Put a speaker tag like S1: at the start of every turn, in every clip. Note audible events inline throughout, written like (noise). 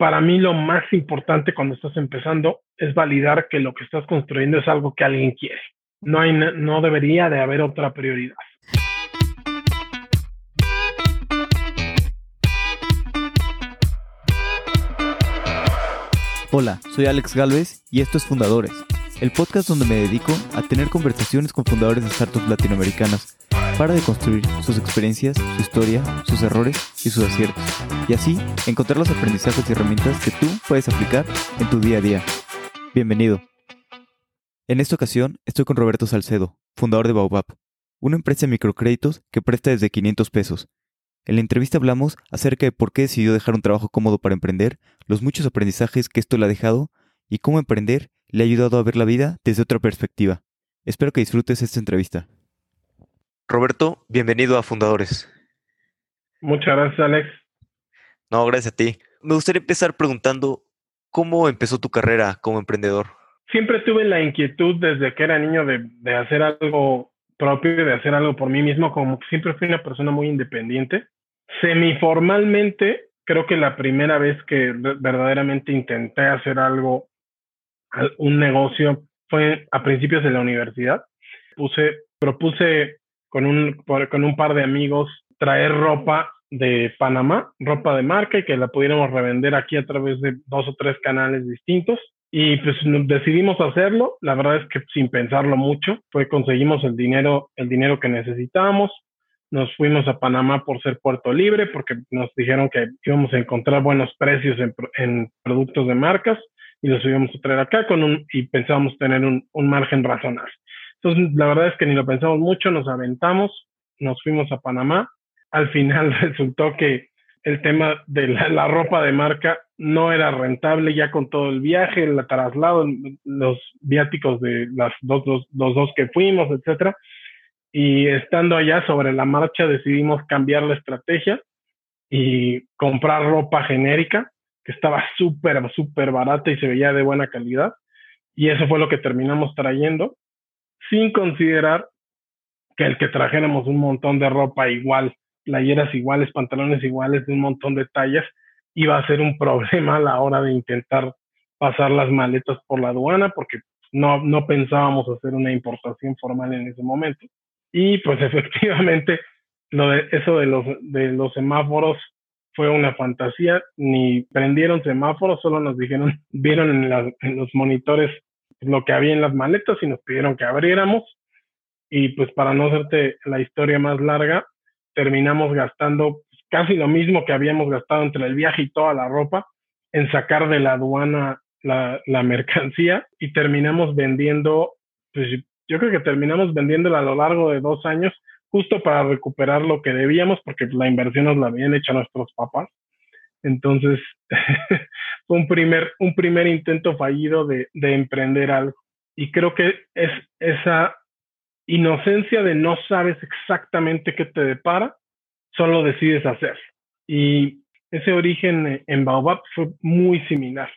S1: para mí lo más importante cuando estás empezando es validar que lo que estás construyendo es algo que alguien quiere. No, hay, no debería de haber otra prioridad.
S2: Hola, soy Alex Galvez y esto es Fundadores, el podcast donde me dedico a tener conversaciones con fundadores de startups latinoamericanas para deconstruir sus experiencias, su historia, sus errores y sus aciertos. Y así encontrar los aprendizajes y herramientas que tú puedes aplicar en tu día a día. Bienvenido. En esta ocasión estoy con Roberto Salcedo, fundador de Baobab, una empresa de microcréditos que presta desde 500 pesos. En la entrevista hablamos acerca de por qué decidió dejar un trabajo cómodo para emprender, los muchos aprendizajes que esto le ha dejado y cómo emprender le ha ayudado a ver la vida desde otra perspectiva. Espero que disfrutes esta entrevista. Roberto, bienvenido a Fundadores.
S1: Muchas gracias, Alex.
S2: No, gracias a ti. Me gustaría empezar preguntando, ¿cómo empezó tu carrera como emprendedor?
S1: Siempre tuve la inquietud desde que era niño de, hacer algo propio, de hacer algo por mí mismo, como que siempre fui una persona muy independiente. Semiformalmente, creo que la primera vez que verdaderamente intenté hacer algo, un negocio, fue a principios de la universidad. Puse, propuse con un, con un par de amigos traer ropa de Panamá, ropa de marca y que la pudiéramos revender aquí a través de dos o tres canales distintos. Y pues decidimos hacerlo, la verdad es que sin pensarlo mucho, fue conseguimos el dinero, el dinero que necesitábamos, nos fuimos a Panamá por ser puerto libre, porque nos dijeron que íbamos a encontrar buenos precios en, en productos de marcas y los íbamos a traer acá con un, y pensábamos tener un, un margen razonable. Entonces, la verdad es que ni lo pensamos mucho, nos aventamos, nos fuimos a Panamá. Al final (laughs) resultó que el tema de la, ropa de marca no era rentable ya con todo el viaje, el traslado, los viáticos de las dos, los dos que fuimos, etcétera. Y estando allá sobre la marcha decidimos cambiar la estrategia y comprar ropa genérica que estaba súper, súper barata y se veía de buena calidad. Y eso fue lo que terminamos trayendo sin considerar que el que trajéramos un montón de ropa igual, playeras iguales, pantalones iguales, de un montón de tallas, iba a ser un (laughs) problema a la hora de intentar pasar las maletas por la aduana, porque no, no pensábamos hacer una importación formal en ese momento. Y pues (laughs) efectivamente, lo de, eso de los, de los semáforos fue una fantasía, ni prendieron semáforos, solo nos dijeron, (laughs) vieron en, en los monitores lo que había en las maletas y nos pidieron que abriéramos. Y pues para no hacerte la historia más larga, terminamos gastando casi lo mismo que habíamos gastado entre el viaje y toda la ropa en sacar de la aduana la, (laughs) mercancía y terminamos vendiendo, pues yo creo que terminamos vendiéndola a lo largo de dos años justo para recuperar lo que debíamos porque la inversión nos la habían hecho nuestros papás. Entonces, (laughs) un primer, un primer intento fallido de, de emprender algo. Y creo que es esa inocencia de no sabes exactamente qué te depara, solo decides hacer. Y ese origen en Baobab fue muy similar.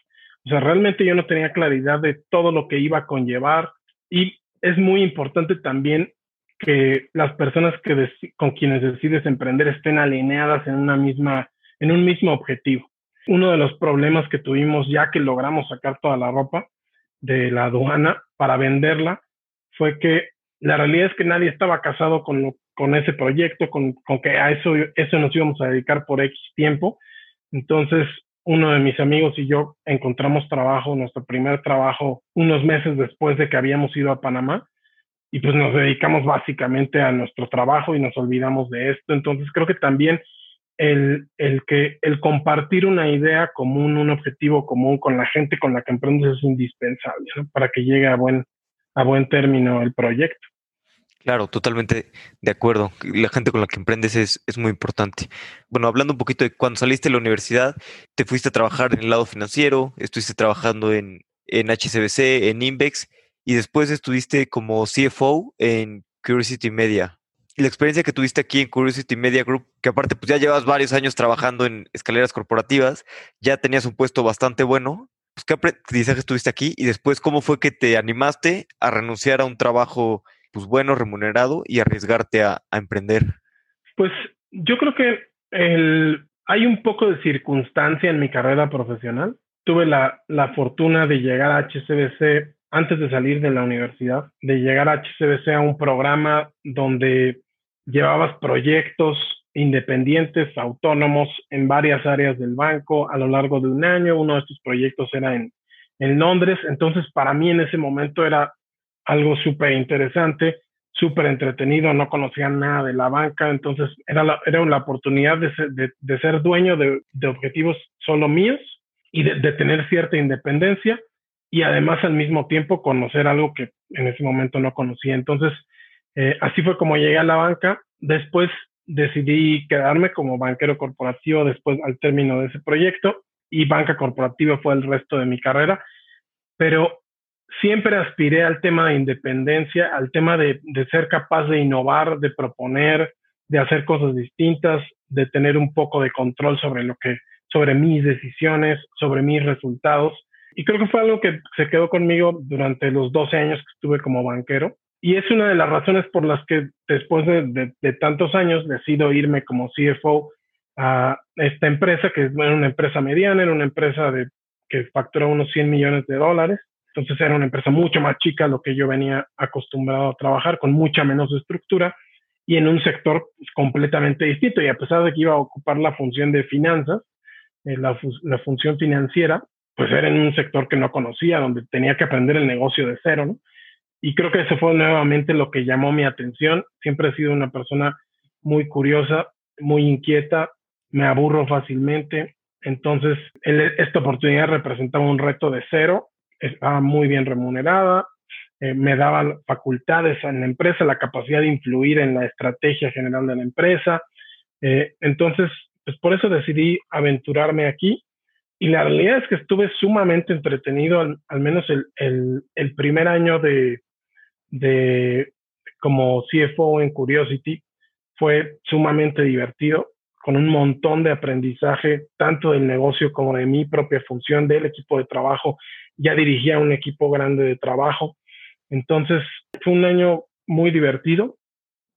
S1: O sea, realmente yo no tenía claridad de todo lo que iba a conllevar y es muy importante también que las personas que con quienes decides emprender estén alineadas en una misma en un mismo objetivo. Uno de los problemas que tuvimos ya que logramos sacar toda la ropa de la aduana para venderla fue que la realidad es que nadie estaba casado con, con ese proyecto, con, con, que a eso, eso nos íbamos a dedicar por X tiempo. Entonces, uno de mis amigos y yo encontramos trabajo, nuestro primer trabajo, unos meses después de que habíamos ido a Panamá y pues nos dedicamos básicamente a nuestro trabajo y nos olvidamos de esto. Entonces, creo que también el, el, que, el compartir una idea común, un objetivo común con la gente con la que emprendes es indispensable para que llegue a buen, a buen término el proyecto.
S2: Claro, totalmente de acuerdo. La gente con la que emprendes es, es, muy importante. Bueno, hablando un poquito de cuando saliste de la universidad, te fuiste a trabajar en el lado financiero, estuviste trabajando en, en HCBC, en Invex, y después estuviste como CFO en Curiosity Media la experiencia que tuviste aquí en Curiosity Media Group, que aparte pues ya llevas varios años trabajando en escaleras corporativas, ya tenías un puesto bastante bueno. Pues, ¿Qué aprendizaje tuviste aquí? Y después, ¿cómo fue que te animaste a renunciar a un trabajo pues bueno, remunerado y arriesgarte a, a emprender?
S1: Pues yo creo que el, hay un poco de circunstancia en mi carrera profesional. Tuve la, la fortuna de llegar a HCBC antes de salir de la universidad, de llegar a HCBC a un programa donde llevabas proyectos independientes, autónomos en varias áreas del banco a lo largo de un año. Uno de estos proyectos era en, en Londres. Entonces, para mí en ese momento era algo súper interesante, súper entretenido, no conocía nada de la banca, entonces era la, era la oportunidad de ser, de, ser dueño de, de, objetivos solo míos y de, tener cierta independencia y además al mismo tiempo conocer algo que en ese momento no conocía. Entonces, eh, así fue como llegué a la banca. Después decidí quedarme como banquero corporativo después al término de ese proyecto y banca corporativa fue el resto de mi carrera. Pero siempre aspiré al tema de independencia, al tema de, de, ser capaz de innovar, de proponer, de hacer cosas distintas, de tener un poco de control sobre lo que, sobre mis decisiones, sobre mis resultados. Y creo que fue algo que se quedó conmigo durante los 12 años que estuve como banquero. Y es una de las razones por las que después de, tantos años decido irme como CFO a esta empresa, que es una empresa mediana, era una empresa de, que facturó unos 100 millones de dólares entonces era una empresa mucho más chica a lo que yo venía acostumbrado a trabajar, con mucha menos estructura y en un sector completamente distinto. Y a pesar de que iba a ocupar la función de finanzas, eh, la, la, función financiera, pues era en un sector que no conocía, donde tenía que aprender el negocio de cero, ¿no? Y creo que eso fue nuevamente lo que llamó mi atención. Siempre he sido una persona muy curiosa, muy inquieta, me aburro fácilmente. Entonces, esta oportunidad representaba un reto de cero estaba muy bien remunerada, eh, me daban facultades en la empresa, la capacidad de influir en la estrategia general de la empresa. Eh, entonces, pues por eso decidí aventurarme aquí. Y la realidad es que estuve sumamente entretenido, al, al menos el, el, el, primer año de, de como CFO en Curiosity. Fue sumamente divertido, con un montón de aprendizaje, tanto del negocio como de mi propia función, del equipo de trabajo ya dirigía un equipo grande de trabajo. Entonces, fue un año muy divertido.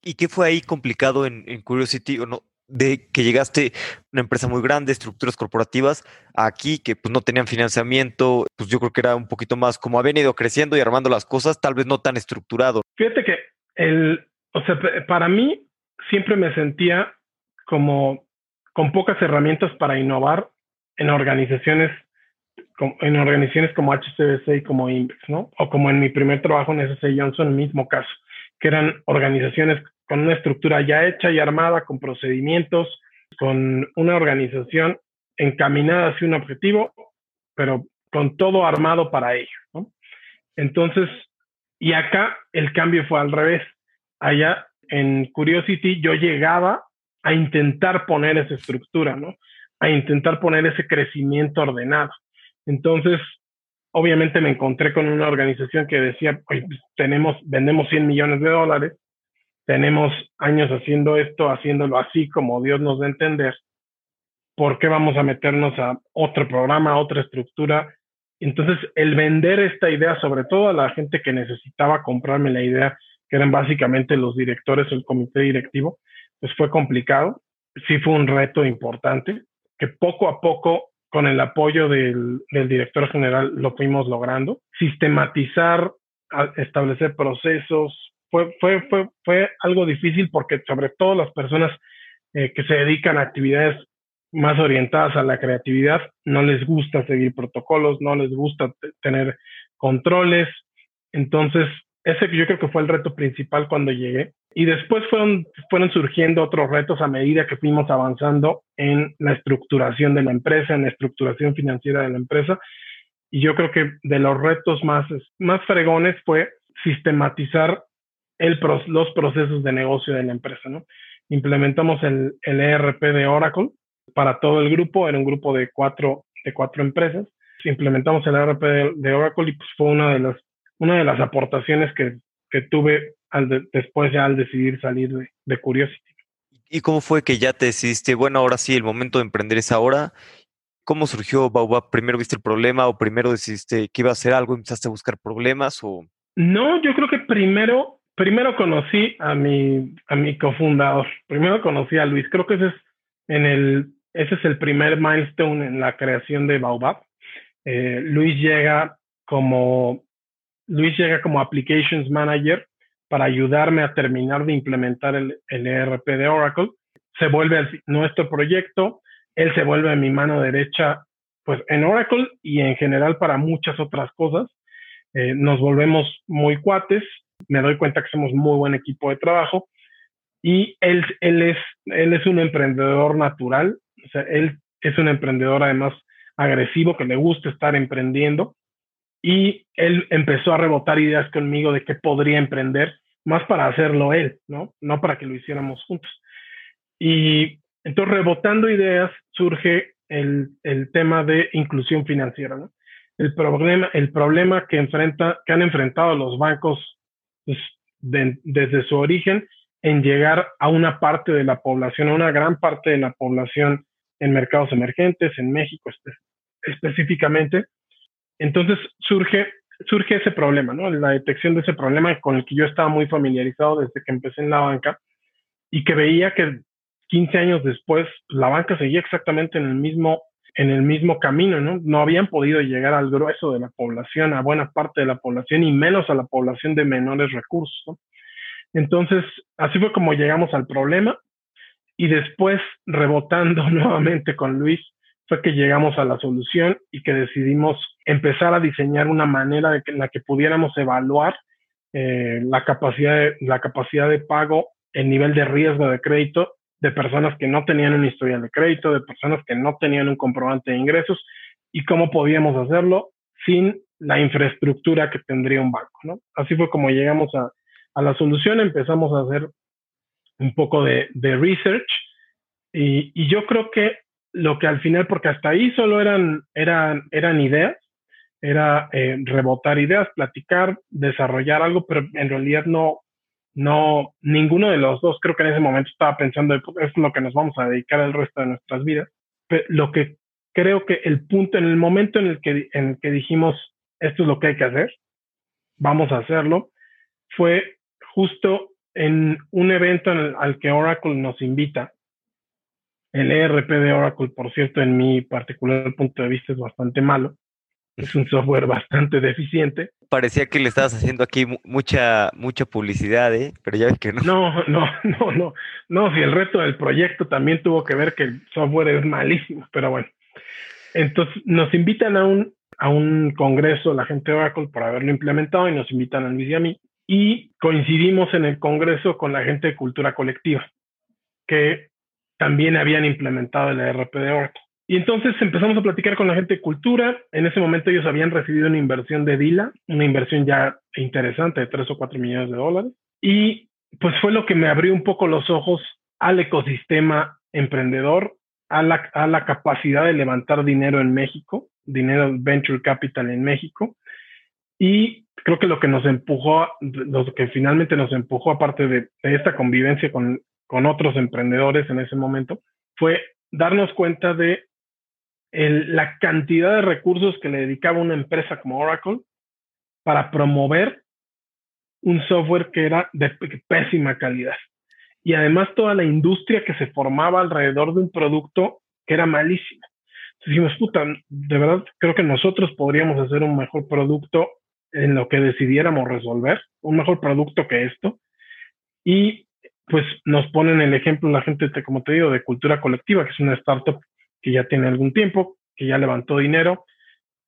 S2: ¿Y qué fue ahí complicado en, Curiosity o no? De que llegaste a una empresa muy grande, estructuras corporativas, aquí que pues no tenían financiamiento, pues yo creo que era un poquito más como ha venido creciendo y armando las cosas, tal vez no tan estructurado.
S1: Fíjate que el, o sea, para mí siempre me sentía como con pocas herramientas para innovar en organizaciones en organizaciones como HCBC y como Index, ¿no? O como en mi primer trabajo en SC Johnson, mismo caso, que eran organizaciones con una estructura ya hecha y armada, con procedimientos, con una organización encaminada hacia un objetivo, pero con todo armado para ello. Entonces, y acá el cambio fue al revés. Allá en Curiosity yo llegaba a intentar poner esa estructura, ¿no? A intentar poner ese crecimiento ordenado. Entonces, obviamente me encontré con una organización que decía, pues tenemos, vendemos 100 millones de dólares, tenemos años haciendo esto, haciéndolo así como Dios nos da a entender. ¿Por qué vamos a meternos a otro programa, a otra estructura? Entonces, el vender esta idea, sobre todo a la gente que necesitaba comprarme la idea, que eran básicamente los directores o el comité directivo, pues fue complicado. Sí fue un reto importante, que poco a poco con el apoyo del, director general lo fuimos logrando. Sistematizar, establecer procesos, fue, fue, fue, fue algo difícil porque sobre todo las personas eh, que se dedican a actividades más orientadas a la creatividad, no les gusta seguir protocolos, no les gusta tener controles. Entonces, ese yo creo que fue el reto principal cuando llegué. Y después fueron, fueron surgiendo otros retos a medida que fuimos avanzando en la estructuración de la empresa, en la estructuración financiera de la empresa. Y yo creo que de los retos más, más fregones fue sistematizar el, los procesos de negocio de la empresa. ¿no? Implementamos el, el ERP de Oracle para todo el grupo, era un grupo de cuatro, de cuatro empresas. Implementamos el ERP de, de Oracle y pues fue una de las, una de las aportaciones que, que tuve después ya al decidir salir de, Curiosity.
S2: ¿Y cómo fue que ya te decidiste, bueno, ahora sí, el momento de emprender es ahora? ¿Cómo surgió Baobab? ¿Primero viste el problema o primero decidiste que iba a hacer algo y empezaste a buscar problemas? O...
S1: No, yo creo que primero, primero conocí a mi, a mi cofundador. Primero conocí a Luis. Creo que ese es en el, ese es el primer milestone en la creación de Baobab. Eh, Luis llega como Luis llega como Applications Manager para ayudarme a terminar de implementar el, el ERP de Oracle. Se vuelve nuestro proyecto, él se vuelve mi mano derecha pues en Oracle y en general para muchas otras cosas. Eh, nos volvemos muy cuates, me doy cuenta que somos muy buen equipo de trabajo y él, es, un emprendedor natural, él es un emprendedor además agresivo que le gusta estar emprendiendo y él empezó a rebotar ideas conmigo de qué podría emprender, más para hacerlo él, ¿no? No para que lo hiciéramos juntos. Y entonces rebotando ideas surge el, tema de inclusión financiera. El problema, que han enfrentado los bancos pues, desde su origen en llegar a una parte de la población, a una gran parte de la población en mercados emergentes, en México específicamente. Entonces surge, surge ese problema, ¿no? La detección de ese problema con el que yo estaba muy familiarizado desde que empecé en la banca y que veía que 15 años después la banca seguía exactamente en el mismo en el mismo camino, ¿no? No habían podido llegar al grueso de la población, a buena parte de la población y menos a la población de menores recursos, ¿no? Entonces, así fue como llegamos al problema y después, rebotando (laughs) nuevamente con Luis, fue que llegamos a la solución y que decidimos empezar a diseñar una manera en la que pudiéramos evaluar eh, la, capacidad la capacidad de pago, el nivel de riesgo de crédito de personas que no tenían un historial de crédito, de personas que no tenían un comprobante de ingresos y cómo podíamos hacerlo sin la infraestructura que tendría un banco. ¿no? Así fue como llegamos a, a la solución, empezamos a hacer un poco de, research y, yo creo que lo que al final, porque hasta ahí solo eran, eran, eran ideas, era eh, rebotar ideas, platicar, desarrollar algo, pero en realidad no, no, ninguno de los dos creo que en ese momento estaba pensando, pues, es lo que nos vamos a dedicar el resto de nuestras vidas. Pero lo que creo que el punto, en el momento en el que, en el que dijimos, esto es lo que hay que hacer, vamos a hacerlo, fue justo en un evento al que Oracle nos invita. El ERP de Oracle, por cierto, en mi particular punto de vista es bastante malo. Es un software bastante deficiente.
S2: Parecía que le estabas haciendo aquí mucha mucha publicidad, ¿eh? pero ya ves que no.
S1: No, no, no, no. No, si el reto del proyecto también tuvo que ver que el software es malísimo, pero bueno. Entonces nos invitan a un, a un congreso, la gente de Oracle, por haberlo implementado y nos invitan a Luis y a mí y coincidimos en el Congreso con la gente de Cultura Colectiva, que también habían implementado el ERP de Oracle. Y entonces empezamos a platicar con la gente de Cultura. En ese momento ellos habían recibido una inversión de Dila, una inversión ya interesante de 3 o 4 millones de dólares. Y pues fue lo que me abrió un poco los ojos al ecosistema emprendedor, a la, a la capacidad de levantar dinero en México, dinero venture capital en México. Y creo que lo que nos empujó, lo que finalmente nos empujó, aparte de, esta convivencia con, con, otros emprendedores en ese momento, fue darnos cuenta de la cantidad de recursos que le dedicaba una empresa como Oracle para promover un software que era de pésima calidad. Y además toda la industria que se formaba alrededor de un producto que era malísimo. Dijimos, puta, de verdad creo que nosotros podríamos hacer un mejor producto en lo que decidiéramos resolver, un mejor producto que esto. Y pues nos ponen el ejemplo la gente, como te digo, de Cultura Colectiva, que es una startup que ya tiene algún tiempo, que ya levantó dinero.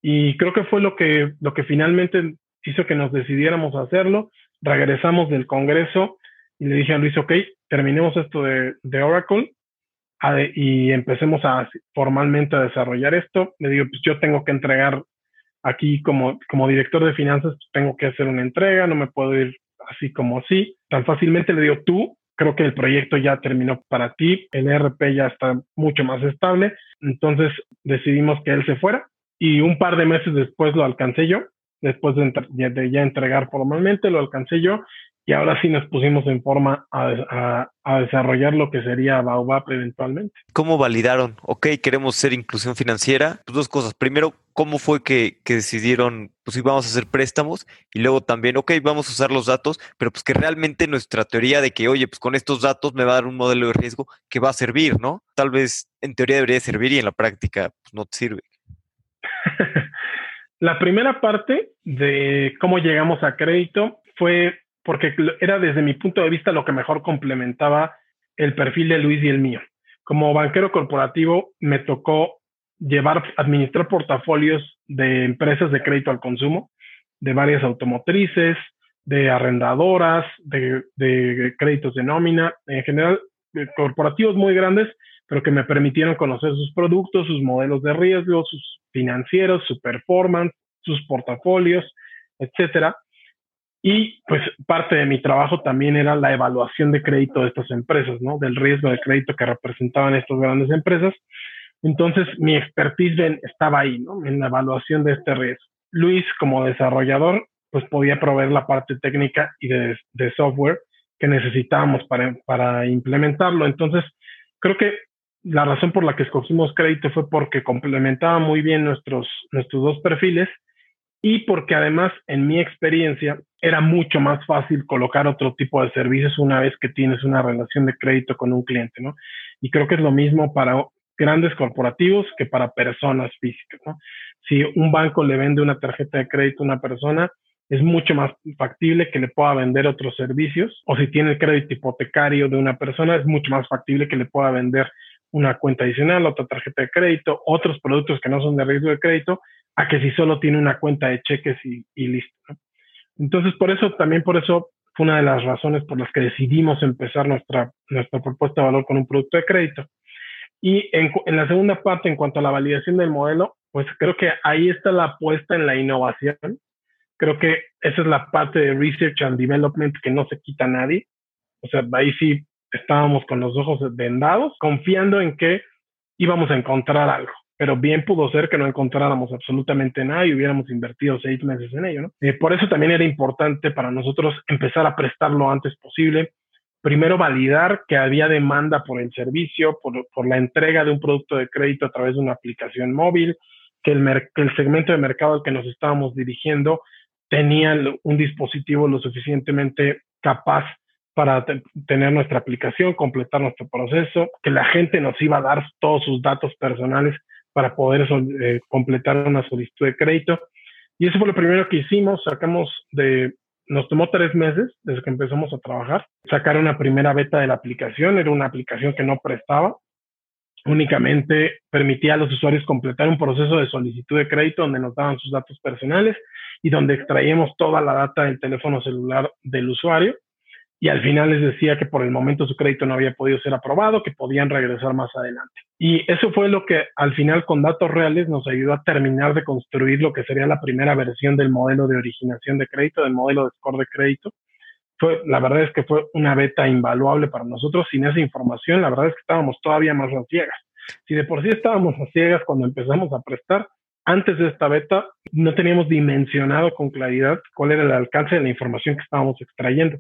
S1: Y creo que fue lo que, lo que finalmente hizo que nos decidiéramos a hacerlo. Regresamos del Congreso y le dije a Luis, ok, terminemos esto de, Oracle y empecemos a formalmente a desarrollar esto. Le digo, pues yo tengo que entregar aquí como, como director de finanzas tengo que hacer una entrega, no me puedo ir así como así. Tan fácilmente le digo tú, creo que el proyecto ya terminó para ti, el ERP ya está mucho más estable, entonces decidimos que él se fuera y un par de meses después lo alcancé yo, después de, de ya entregar formalmente lo alcancé yo y ahora sí nos pusimos en forma a, desarrollar lo que sería Baobab eventualmente.
S2: ¿Cómo validaron? Ok, queremos ser inclusión financiera. Pues dos cosas. Primero, ¿cómo fue que, que decidieron, pues sí, vamos a hacer préstamos y luego también, ok, vamos a usar los datos, pero pues que realmente nuestra teoría de que, oye, pues con estos datos me va a dar un modelo de riesgo que va a servir, ¿no? Tal vez en teoría debería servir y en la práctica pues, no te sirve. (laughs)
S1: la primera parte de cómo llegamos a crédito fue porque era desde mi punto de vista lo que mejor complementaba el perfil de Luis y el mío. Como banquero corporativo me tocó llevar, administrar portafolios de empresas de crédito al consumo, de varias automotrices, de arrendadoras, de, de créditos de nómina, en general corporativos muy grandes, pero que me permitieron conocer sus productos, sus modelos de riesgo, sus financieros, su performance, sus portafolios, etcétera. Y pues parte de mi trabajo también era la evaluación de crédito de estas empresas, ¿no? Del riesgo de crédito que representaban estas grandes empresas. Entonces mi expertise estaba ahí, ¿no? En la evaluación de este riesgo. Luis, como desarrollador, pues podía proveer la parte técnica y de, de software que necesitábamos para, para implementarlo. Entonces, creo que la razón por la que escogimos crédito fue porque complementaba muy bien nuestros, nuestros dos perfiles y porque además, en mi experiencia, era mucho más fácil colocar otro tipo de servicios una vez que tienes una relación de crédito con un cliente, ¿no? Y creo que es lo mismo para grandes corporativos que para personas físicas, ¿no? Si un banco le vende una tarjeta de crédito a una persona, es mucho más factible que le pueda vender otros servicios, o si tiene el crédito hipotecario de una persona, es mucho más factible que le pueda vender una cuenta adicional, otra tarjeta de crédito, otros productos que no son de riesgo de crédito, a que si solo tiene una cuenta de cheques y, listo. Entonces, por eso, también por eso fue una de las razones por las que decidimos empezar nuestra, nuestra propuesta de valor con un producto de crédito. Y en, la segunda parte, en cuanto a la validación del modelo, pues creo que ahí está la apuesta en la innovación. Creo que esa es la parte de research and development que no se quita a nadie. O sea, ahí sí estábamos con los ojos vendados, confiando en que íbamos a encontrar algo. Pero bien pudo ser que no encontráramos absolutamente nada y hubiéramos invertido seis meses en ello. Eh, por eso también era importante para nosotros empezar a prestar lo antes posible. Primero, validar que había demanda por el servicio, por, la entrega de un producto de crédito a través de una aplicación móvil, que el segmento de mercado al que nos estábamos dirigiendo tenía un dispositivo lo suficientemente capaz para tener nuestra aplicación, completar nuestro proceso, que la gente nos iba a dar todos sus datos personales para poder eh, completar una solicitud de crédito. Y eso fue lo primero que hicimos. Sacamos de, nos tomó tres meses desde que empezamos a trabajar, sacar una primera beta de la aplicación. Era una aplicación que no prestaba, únicamente permitía a los usuarios completar un proceso de solicitud de crédito donde nos daban sus datos personales y donde extraíamos toda la data del teléfono celular del usuario y al final les decía que por el momento su crédito no había podido ser aprobado, que podían regresar más adelante. Y eso fue lo que al final con datos reales nos ayudó a terminar de construir lo que sería la primera versión del modelo de originación de crédito, del modelo de score de crédito. Fue, la verdad es que fue una beta invaluable para nosotros. Sin esa información, la verdad es que estábamos todavía más a ciegas. Si de por sí estábamos a ciegas cuando empezamos a prestar, antes de esta beta no teníamos dimensionado con claridad cuál era el alcance de la información que estábamos extrayendo.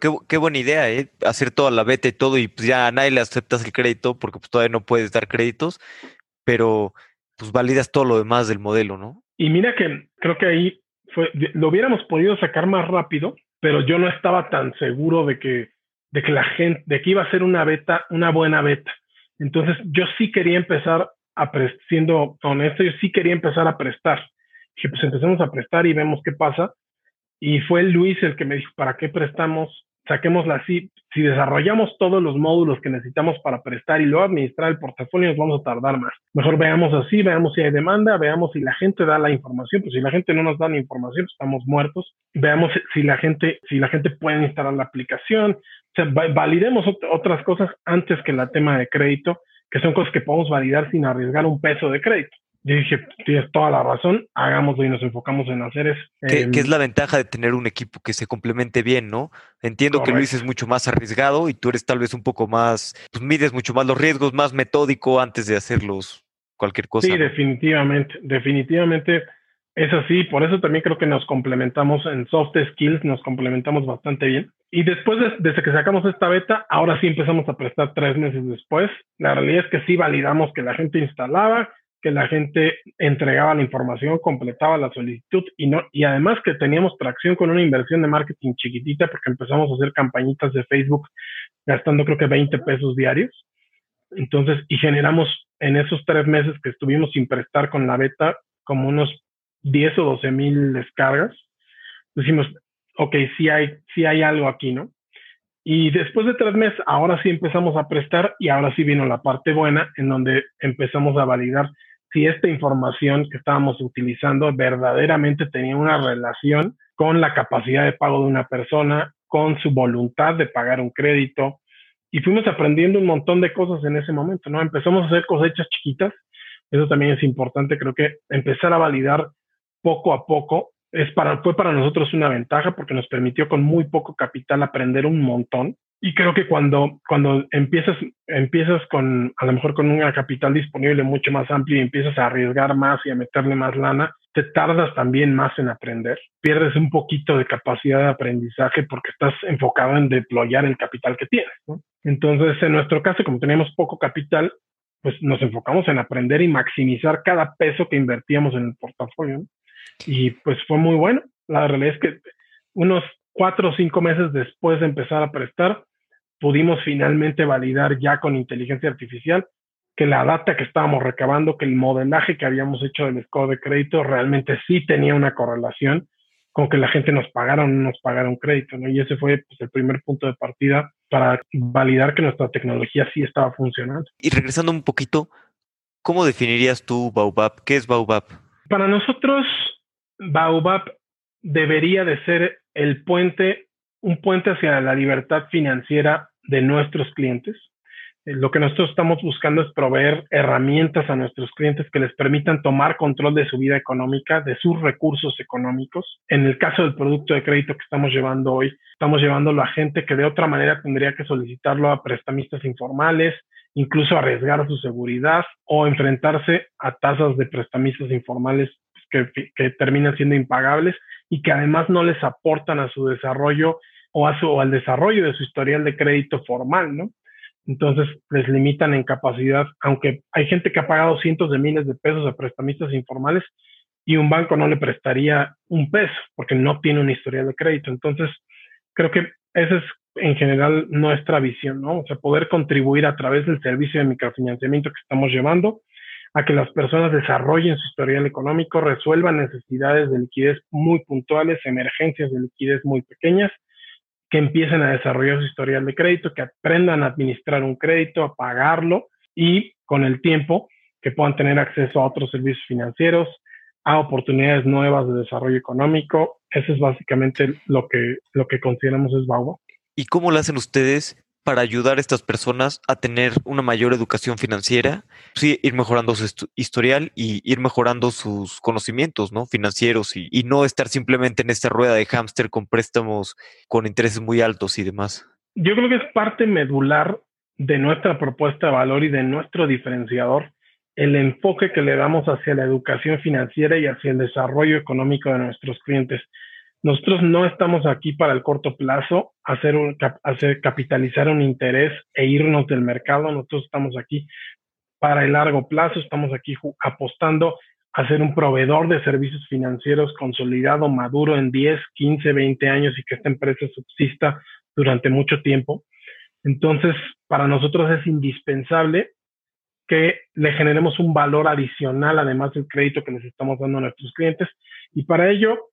S2: Qué, buena idea, ¿eh? Hacer toda la beta y todo y pues ya a nadie le aceptas el crédito porque pues todavía no puedes dar créditos, pero pues validas todo lo demás del modelo, ¿no?
S1: Y mira que creo que ahí fue, lo hubiéramos podido sacar más rápido, pero yo no estaba tan seguro de que, de que la gente, de que iba a ser una beta, una buena beta. Entonces yo sí quería empezar a, siendo honesto, yo sí quería empezar a prestar. Dije, pues empecemos a prestar y vemos qué pasa. Y fue Luis el que me dijo, ¿para qué prestamos? Saquémosla así, si desarrollamos todos los módulos que necesitamos para prestar y luego administrar el portafolio, nos vamos a tardar más. Mejor veamos así, veamos si hay demanda, veamos si la gente da la información, pues si la gente no nos da la información, estamos muertos. Veamos si la gente, si la gente puede instalar la aplicación, o sea, validemos otras cosas antes que el tema de crédito, que son cosas que podemos validar sin arriesgar un peso de crédito. Yo dije, tienes toda la razón, hagámoslo y nos enfocamos en hacer eso.
S2: ¿Qué, es la ventaja de tener un equipo que se complemente bien, no? Entiendo que Luis es mucho más arriesgado y tú eres tal vez un poco más, pues mides mucho más los riesgos, más metódico antes de hacerlos cualquier cosa.
S1: Sí, definitivamente, definitivamente es así. Por eso también creo que nos complementamos en soft skills, nos complementamos bastante bien. Y después, desde que sacamos esta beta, ahora sí empezamos a prestar tres meses después. La realidad es que sí validamos que la gente instalaba, que la gente entregaba la información, completaba la solicitud y no y además que teníamos tracción con una inversión de marketing chiquitita porque empezamos a hacer campañitas de Facebook gastando creo que 20 pesos diarios. Entonces, y generamos en esos tres meses que estuvimos sin prestar con la beta como unos 10 o 12 mil descargas. Decimos, ok, sí hay, sí hay algo aquí, ¿no? Y después de tres meses, ahora sí empezamos a prestar y ahora sí vino la parte buena en donde empezamos a validar si esta información que estábamos utilizando verdaderamente tenía una relación con la capacidad de pago de una persona, con su voluntad de pagar un crédito. Y fuimos aprendiendo un montón de cosas en ese momento, ¿no? Empezamos a hacer cosechas chiquitas. Eso también es importante, creo que empezar a validar poco a poco es para, fue para nosotros una ventaja porque nos permitió con muy poco capital aprender un montón. Y creo que cuando, cuando empiezas, empiezas con, a lo mejor con un capital disponible mucho más amplio y empiezas a arriesgar más y a meterle más lana, te tardas también más en aprender. Pierdes un poquito de capacidad de aprendizaje porque estás enfocado en deployar el capital que tienes. Entonces, en nuestro caso, como teníamos poco capital, pues nos enfocamos en aprender y maximizar cada peso que invertíamos en el portafolio. Y pues fue muy bueno. La realidad es que unos cuatro o cinco meses después de empezar a prestar, pudimos finalmente validar ya con inteligencia artificial que la data que estábamos recabando, que el modelaje que habíamos hecho del score de crédito realmente sí tenía una correlación con que la gente nos pagara o no nos pagara un crédito, ¿no? Y ese fue pues, el primer punto de partida para validar que nuestra tecnología sí estaba funcionando.
S2: Y regresando un poquito, ¿cómo definirías tú Baobab? ¿Qué es Baobab?
S1: Para nosotros, Baobab debería de ser el puente, un puente hacia la libertad financiera de nuestros clientes. Eh, lo que nosotros estamos buscando es proveer herramientas a nuestros clientes que les permitan tomar control de su vida económica, de sus recursos económicos. En el caso del producto de crédito que estamos llevando hoy, estamos llevándolo a gente que de otra manera tendría que solicitarlo a prestamistas informales, incluso arriesgar su seguridad o enfrentarse a tasas de prestamistas informales que, terminan siendo impagables y que además no les aportan a su desarrollo o, a su, al desarrollo de su historial de crédito formal, ¿no? Entonces les limitan en capacidad, aunque hay gente que ha pagado cientos de miles de pesos a prestamistas informales y un banco no le prestaría un peso porque no tiene una historial de crédito. Entonces, creo que esa es en general nuestra visión, ¿no? O sea, poder contribuir a través del servicio de microfinanciamiento que estamos llevando a que las personas desarrollen su historial económico, resuelvan necesidades de liquidez muy puntuales, emergencias de liquidez muy pequeñas, que empiecen a desarrollar su historial de crédito, que aprendan a administrar un crédito, a pagarlo y con el tiempo que puedan tener acceso a otros servicios financieros, a oportunidades nuevas de desarrollo económico. Eso es básicamente lo que, lo que consideramos es BAUBA.
S2: ¿Y cómo lo hacen ustedes para ayudar a estas personas a tener una mayor educación financiera, sí, ir mejorando su historial y ir mejorando sus conocimientos ¿no? financieros y, y, no estar simplemente en esta rueda de hámster con préstamos con intereses muy altos y demás.
S1: Yo creo que es parte medular de nuestra propuesta de valor y de nuestro diferenciador el enfoque que le damos hacia la educación financiera y hacia el desarrollo económico de nuestros clientes. Nosotros no estamos aquí para el corto plazo, hacer, un, hacer capitalizar un interés e irnos del mercado. Nosotros estamos aquí para el largo plazo, estamos aquí apostando a ser un proveedor de servicios financieros consolidado, maduro en 10, 15, 20 años y que esta empresa subsista durante mucho tiempo. Entonces, para nosotros es indispensable que le generemos un valor adicional, además del crédito que les estamos dando a nuestros clientes. Y para ello,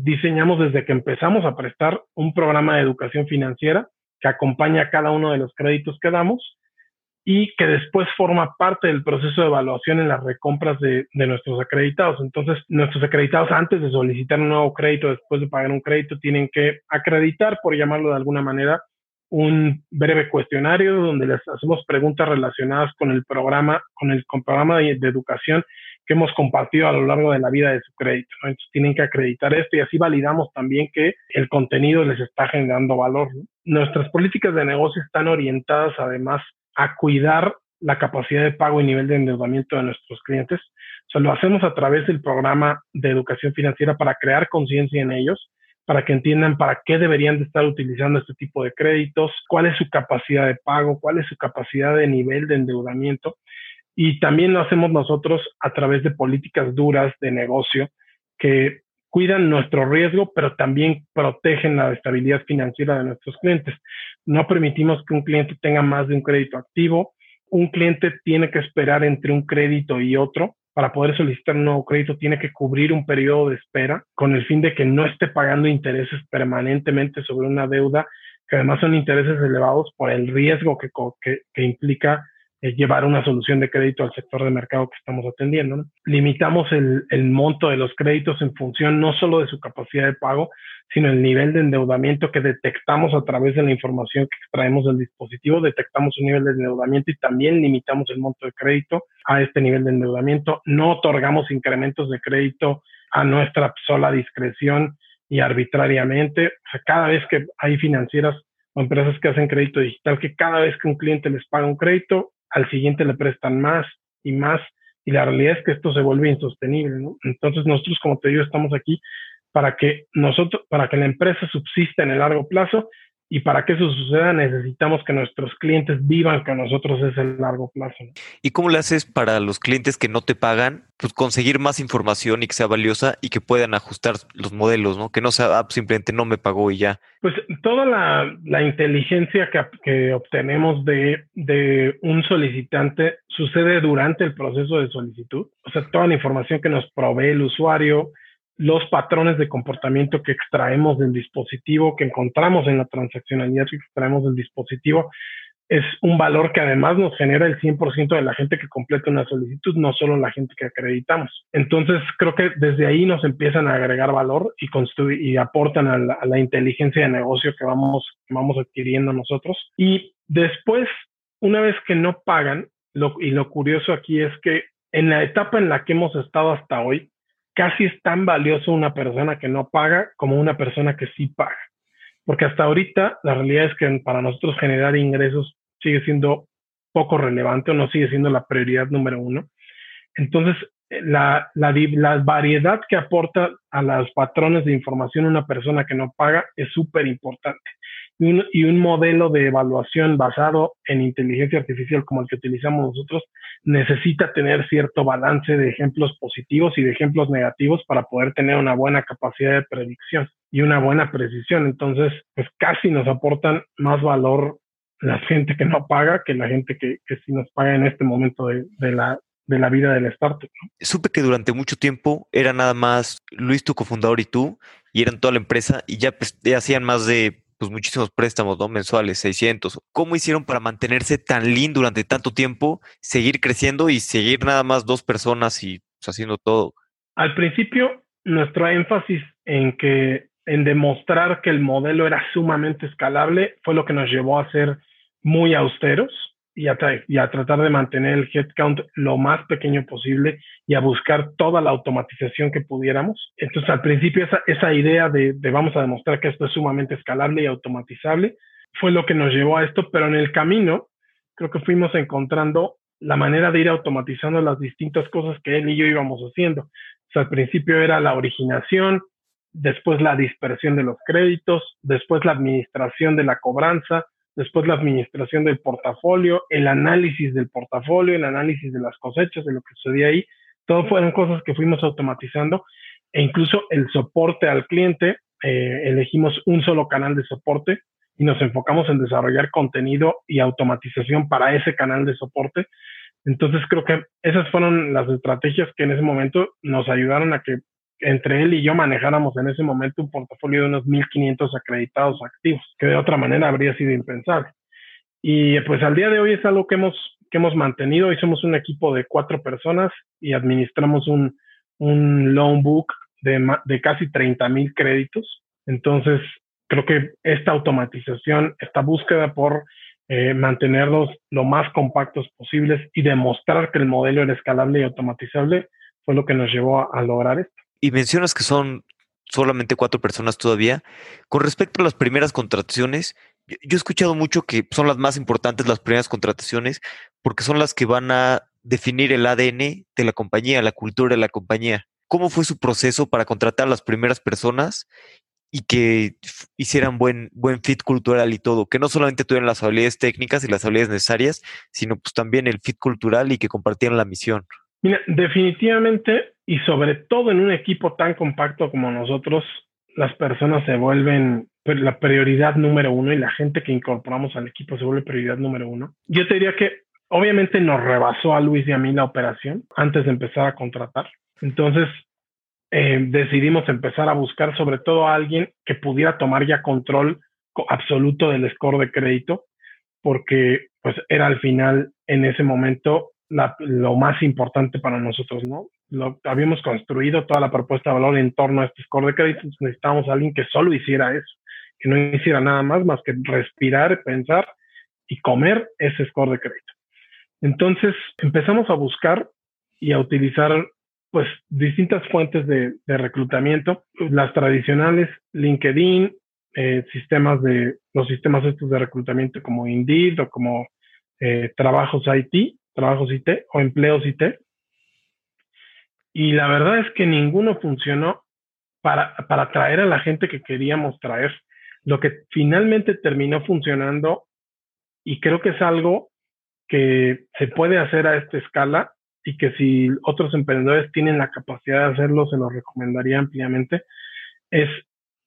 S1: diseñamos desde que empezamos a prestar un programa de educación financiera que acompaña cada uno de los créditos que damos y que después forma parte del proceso de evaluación en las recompras de, de, nuestros acreditados. Entonces, nuestros acreditados antes de solicitar un nuevo crédito, después de pagar un crédito, tienen que acreditar, por llamarlo de alguna manera, un breve cuestionario donde les hacemos preguntas relacionadas con el programa, con el programa de, de educación que hemos compartido a lo largo de la vida de su crédito. Entonces tienen que acreditar esto y así validamos también que el contenido les está generando valor. Nuestras políticas de negocio están orientadas además a cuidar la capacidad de pago y nivel de endeudamiento de nuestros clientes. O sea, lo hacemos a través del programa de educación financiera para crear conciencia en ellos, para que entiendan para qué deberían de estar utilizando este tipo de créditos, cuál es su capacidad de pago, cuál es su capacidad de nivel de endeudamiento Y también lo hacemos nosotros a través de políticas duras de negocio que cuidan nuestro riesgo, pero también protegen la estabilidad financiera de nuestros clientes. No permitimos que un cliente tenga más de un crédito activo. Un cliente tiene que esperar entre un crédito y otro para poder solicitar un nuevo crédito tiene que cubrir un periodo de espera con el fin de que no esté pagando intereses permanentemente sobre una deuda que además son intereses elevados por el riesgo que, que, implica llevar una solución de crédito al sector de mercado que estamos atendiendo. Limitamos el, el, monto de los créditos en función no solo de su capacidad de pago, sino el nivel de endeudamiento que detectamos a través de la información que extraemos del dispositivo, detectamos un nivel de endeudamiento y también limitamos el monto de crédito a este nivel de endeudamiento. No otorgamos incrementos de crédito a nuestra sola discreción y arbitrariamente. O sea, cada vez que hay financieras o empresas que hacen crédito digital, que cada vez que un cliente les paga un crédito, al siguiente le prestan más y más. Y la realidad es que esto se vuelve insostenible, ¿no? Entonces nosotros, como te digo, estamos aquí para que nosotros, para que la empresa subsista en el largo plazo y para que eso suceda necesitamos que nuestros clientes vivan con nosotros ese largo plazo.
S2: ¿Y cómo le haces para los clientes que no te pagan, pues conseguir más información y que sea valiosa y que puedan ajustar los modelos, ¿no? Que no sea ah, simplemente no me pagó y ya.
S1: Pues toda la, la inteligencia que, que obtenemos de, de un solicitante sucede durante el proceso de solicitud. O sea, toda la información que nos provee el usuario, los patrones de comportamiento que extraemos del dispositivo, que encontramos en la transaccionalidad que extraemos del dispositivo, es un valor que además nos genera el 100% de la gente que completa una solicitud, no solo la gente que acreditamos. Entonces, creo que desde ahí nos empiezan a agregar valor y, y aportan a la, inteligencia de negocio que vamos, vamos adquiriendo nosotros. Y después, una vez que no pagan, y lo curioso aquí es que en la etapa en la que hemos estado hasta hoy, casi es tan valioso una persona que no paga como una persona que sí paga. Porque hasta ahorita la realidad es que para nosotros generar ingresos sigue siendo poco relevante o no sigue siendo la prioridad número uno. Entonces, la, la, la variedad que aporta a los patrones de información una persona que no paga es súper importante y un, modelo de evaluación basado en inteligencia artificial como el que utilizamos nosotros necesita tener cierto balance de ejemplos positivos y de ejemplos negativos para poder tener una buena capacidad de predicción y una buena precisión. Entonces, pues casi nos aportan más valor la gente que no paga que la gente que, que sí nos paga en este momento de, de la, de la vida del startup.
S2: Supe que durante mucho tiempo era nada más Luis, tu cofundador y tú, y eran toda la empresa, y ya, pues, ya hacían más de pues muchísimos préstamos, ¿no? Mensuales, 600. ¿Cómo hicieron para mantenerse tan lean durante tanto tiempo, seguir creciendo y seguir nada más dos personas y pues, haciendo todo?
S1: Al principio, nuestro énfasis en que en demostrar que el modelo era sumamente escalable fue lo que nos llevó a ser muy austeros y a, tratar de mantener el headcount lo más pequeño posible y a buscar toda la automatización que pudiéramos. Entonces, al principio, esa, idea de, vamos a demostrar que esto es sumamente escalable y automatizable fue lo que nos llevó a esto, pero en el camino creo que fuimos encontrando la manera de ir automatizando las distintas cosas que él y yo íbamos haciendo. O al principio era la originación, después la dispersión de los créditos, después la administración de la cobranza, después la administración del portafolio, el análisis del portafolio, el análisis de las cosechas, de lo que sucedía ahí, todo fueron cosas que fuimos automatizando e incluso el soporte al cliente, eh, elegimos un solo canal de soporte y nos enfocamos en desarrollar contenido y automatización para ese canal de soporte. Entonces creo que esas fueron las estrategias que en ese momento nos ayudaron a que entre él y yo manejáramos en ese momento un portafolio de unos 1.500 acreditados activos, que de otra manera habría sido impensable. Y pues al día de hoy es algo que hemos, que hemos mantenido. Hoy somos un equipo de cuatro personas y administramos un, un loan book de, de casi 30 mil créditos. Entonces, creo que esta automatización, esta búsqueda por eh, mantenerlos lo más compactos posibles y demostrar que el modelo era escalable y automatizable fue lo que nos llevó a lograr esto
S2: y mencionas que son solamente cuatro personas todavía. Con respecto a las primeras contrataciones, yo, he escuchado mucho que son las más importantes las primeras contrataciones porque son las que van a definir el ADN de la compañía, la cultura de la compañía. ¿Cómo fue su proceso para contratar a las primeras personas? y que hicieran buen, buen fit cultural y todo, que no solamente tuvieran las habilidades técnicas y las habilidades necesarias, sino pues también el fit cultural y que compartieran la misión.
S1: Mira, definitivamente y sobre todo en un equipo tan compacto como nosotros, las personas se vuelven la prioridad número uno y la gente que incorporamos al equipo se vuelve prioridad número uno. Yo te diría que obviamente nos rebasó a Luis y a mí la operación antes de empezar a contratar. Entonces eh, decidimos empezar a buscar sobre todo a alguien que pudiera tomar ya control absoluto del score de crédito, porque pues era al final en ese momento lo más importante para nosotros, ¿no? Lo, habíamos construido toda la propuesta de valor en torno a este score de crédito, necesitábamos alguien que solo hiciera eso, que no hiciera nada más más que respirar, pensar y comer ese score de crédito. Entonces empezamos a buscar y a utilizar pues distintas fuentes de, reclutamiento, las tradicionales, LinkedIn, eh, sistemas de, los sistemas estos de reclutamiento como Indeed o como eh, trabajos IT, trabajos IT o empleos IT. Y la verdad es que ninguno funcionó para, para a la gente que queríamos traer. Lo que finalmente terminó funcionando, y creo que es algo que se puede hacer a esta escala y que si otros emprendedores tienen la capacidad de hacerlo, se lo recomendaría ampliamente, es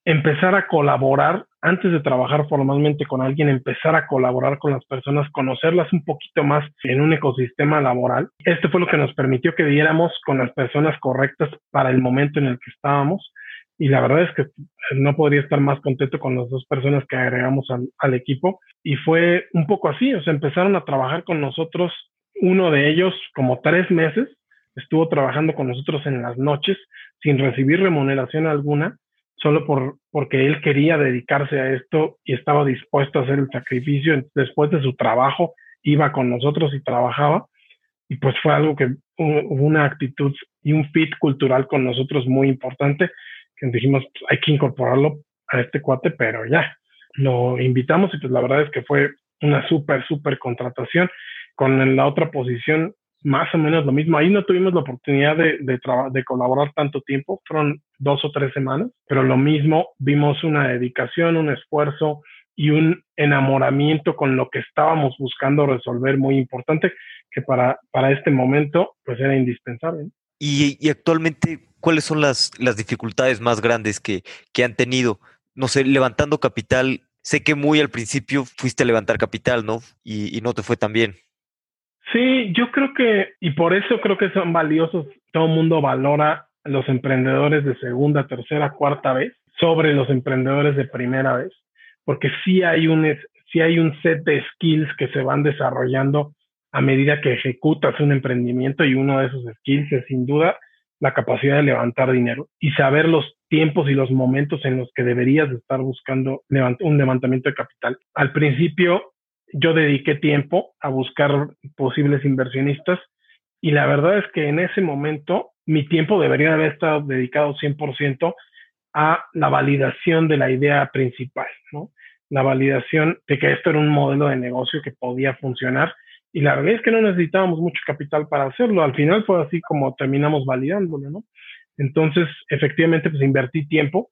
S1: empezar a colaborar antes de trabajar formalmente con alguien, empezar a colaborar con las personas, conocerlas un poquito más en un ecosistema laboral. Este fue lo que nos permitió que diéramos con las personas correctas para el momento en el que estábamos. Y la verdad es que no podría estar más contento con las dos personas que agregamos al, al equipo. Y fue un poco así, o sea, empezaron a trabajar con nosotros uno de ellos, como tres meses, estuvo trabajando con nosotros en las noches sin recibir remuneración alguna, solo por, porque él quería dedicarse a esto y estaba dispuesto a hacer el sacrificio. Después de su trabajo, iba con nosotros y trabajaba. Y pues fue algo que hubo una actitud y un fit cultural con nosotros muy importante, que dijimos, pues, hay que incorporarlo a este cuate, pero ya, lo invitamos y pues la verdad es que fue una súper, súper contratación con la otra posición más o menos lo mismo. Ahí no tuvimos la oportunidad de, de, colaborar tanto tiempo, fueron dos o tres semanas, pero lo mismo, vimos una dedicación, un esfuerzo y un enamoramiento con lo que estábamos buscando resolver muy importante, que para, para este momento pues era indispensable.
S2: Y, actualmente, ¿cuáles son las, las dificultades más grandes que, que han tenido? No sé, levantando capital, sé que muy al principio fuiste a levantar capital, ¿no? Y no te fue tan bien.
S1: Sí, yo creo que, y por eso creo que son valiosos, todo el mundo valora los emprendedores de segunda, tercera, cuarta vez sobre los emprendedores de primera vez, porque sí hay un, sí hay un set de skills que se van desarrollando a medida que ejecutas un emprendimiento y uno de esos skills es sin duda la capacidad de levantar dinero y saber los tiempos y los momentos en los que deberías estar buscando un levantamiento de capital. Al principio yo dediqué tiempo a buscar posibles inversionistas y la verdad es que en ese momento mi tiempo debería haber estado dedicado 100% a la validación de la idea principal, ¿no? La validación de que esto era un modelo de negocio que podía funcionar y la verdad es que no necesitábamos mucho capital para hacerlo. Al final fue así como terminamos validándolo, ¿no? Entonces, efectivamente, pues invertí tiempo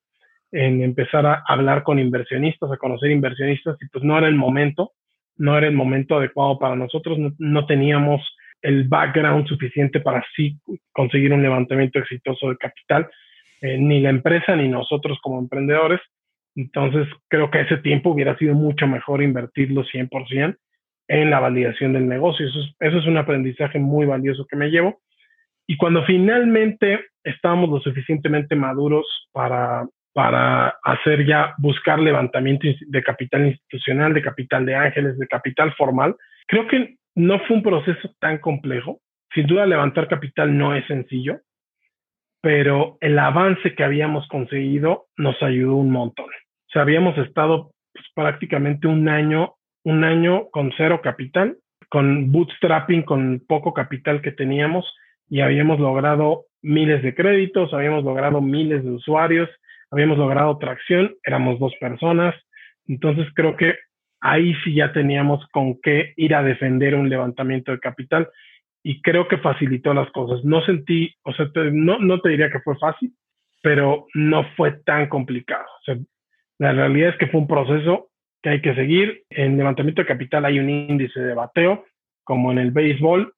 S1: en empezar a hablar con inversionistas, a conocer inversionistas y pues no era el momento no era el momento adecuado para nosotros, no, teníamos el background suficiente para sí conseguir un levantamiento exitoso de capital, eh, ni la empresa ni nosotros como emprendedores. Entonces, creo que ese tiempo hubiera sido mucho mejor invertirlo 100% en la validación del negocio. Eso es, eso es un aprendizaje muy valioso que me llevo. Y cuando finalmente estábamos lo suficientemente maduros para para hacer ya, buscar levantamiento de capital institucional, de capital de ángeles, de capital formal. Creo que no fue un proceso tan complejo. Sin duda, levantar capital no es sencillo, pero el avance que habíamos conseguido nos ayudó un montón. O sea, habíamos estado pues, prácticamente un año, un año con cero capital, con bootstrapping, con poco capital que teníamos y habíamos logrado miles de créditos, habíamos logrado miles de usuarios, habíamos logrado tracción, éramos dos personas, entonces creo que ahí sí ya teníamos con qué ir a defender un levantamiento de capital y creo que facilitó las cosas. No sentí, o sea, no, no te diría que fue fácil, pero no fue tan complicado. La realidad es que fue un proceso que hay que seguir. En levantamiento de capital hay un índice de bateo, como en el béisbol,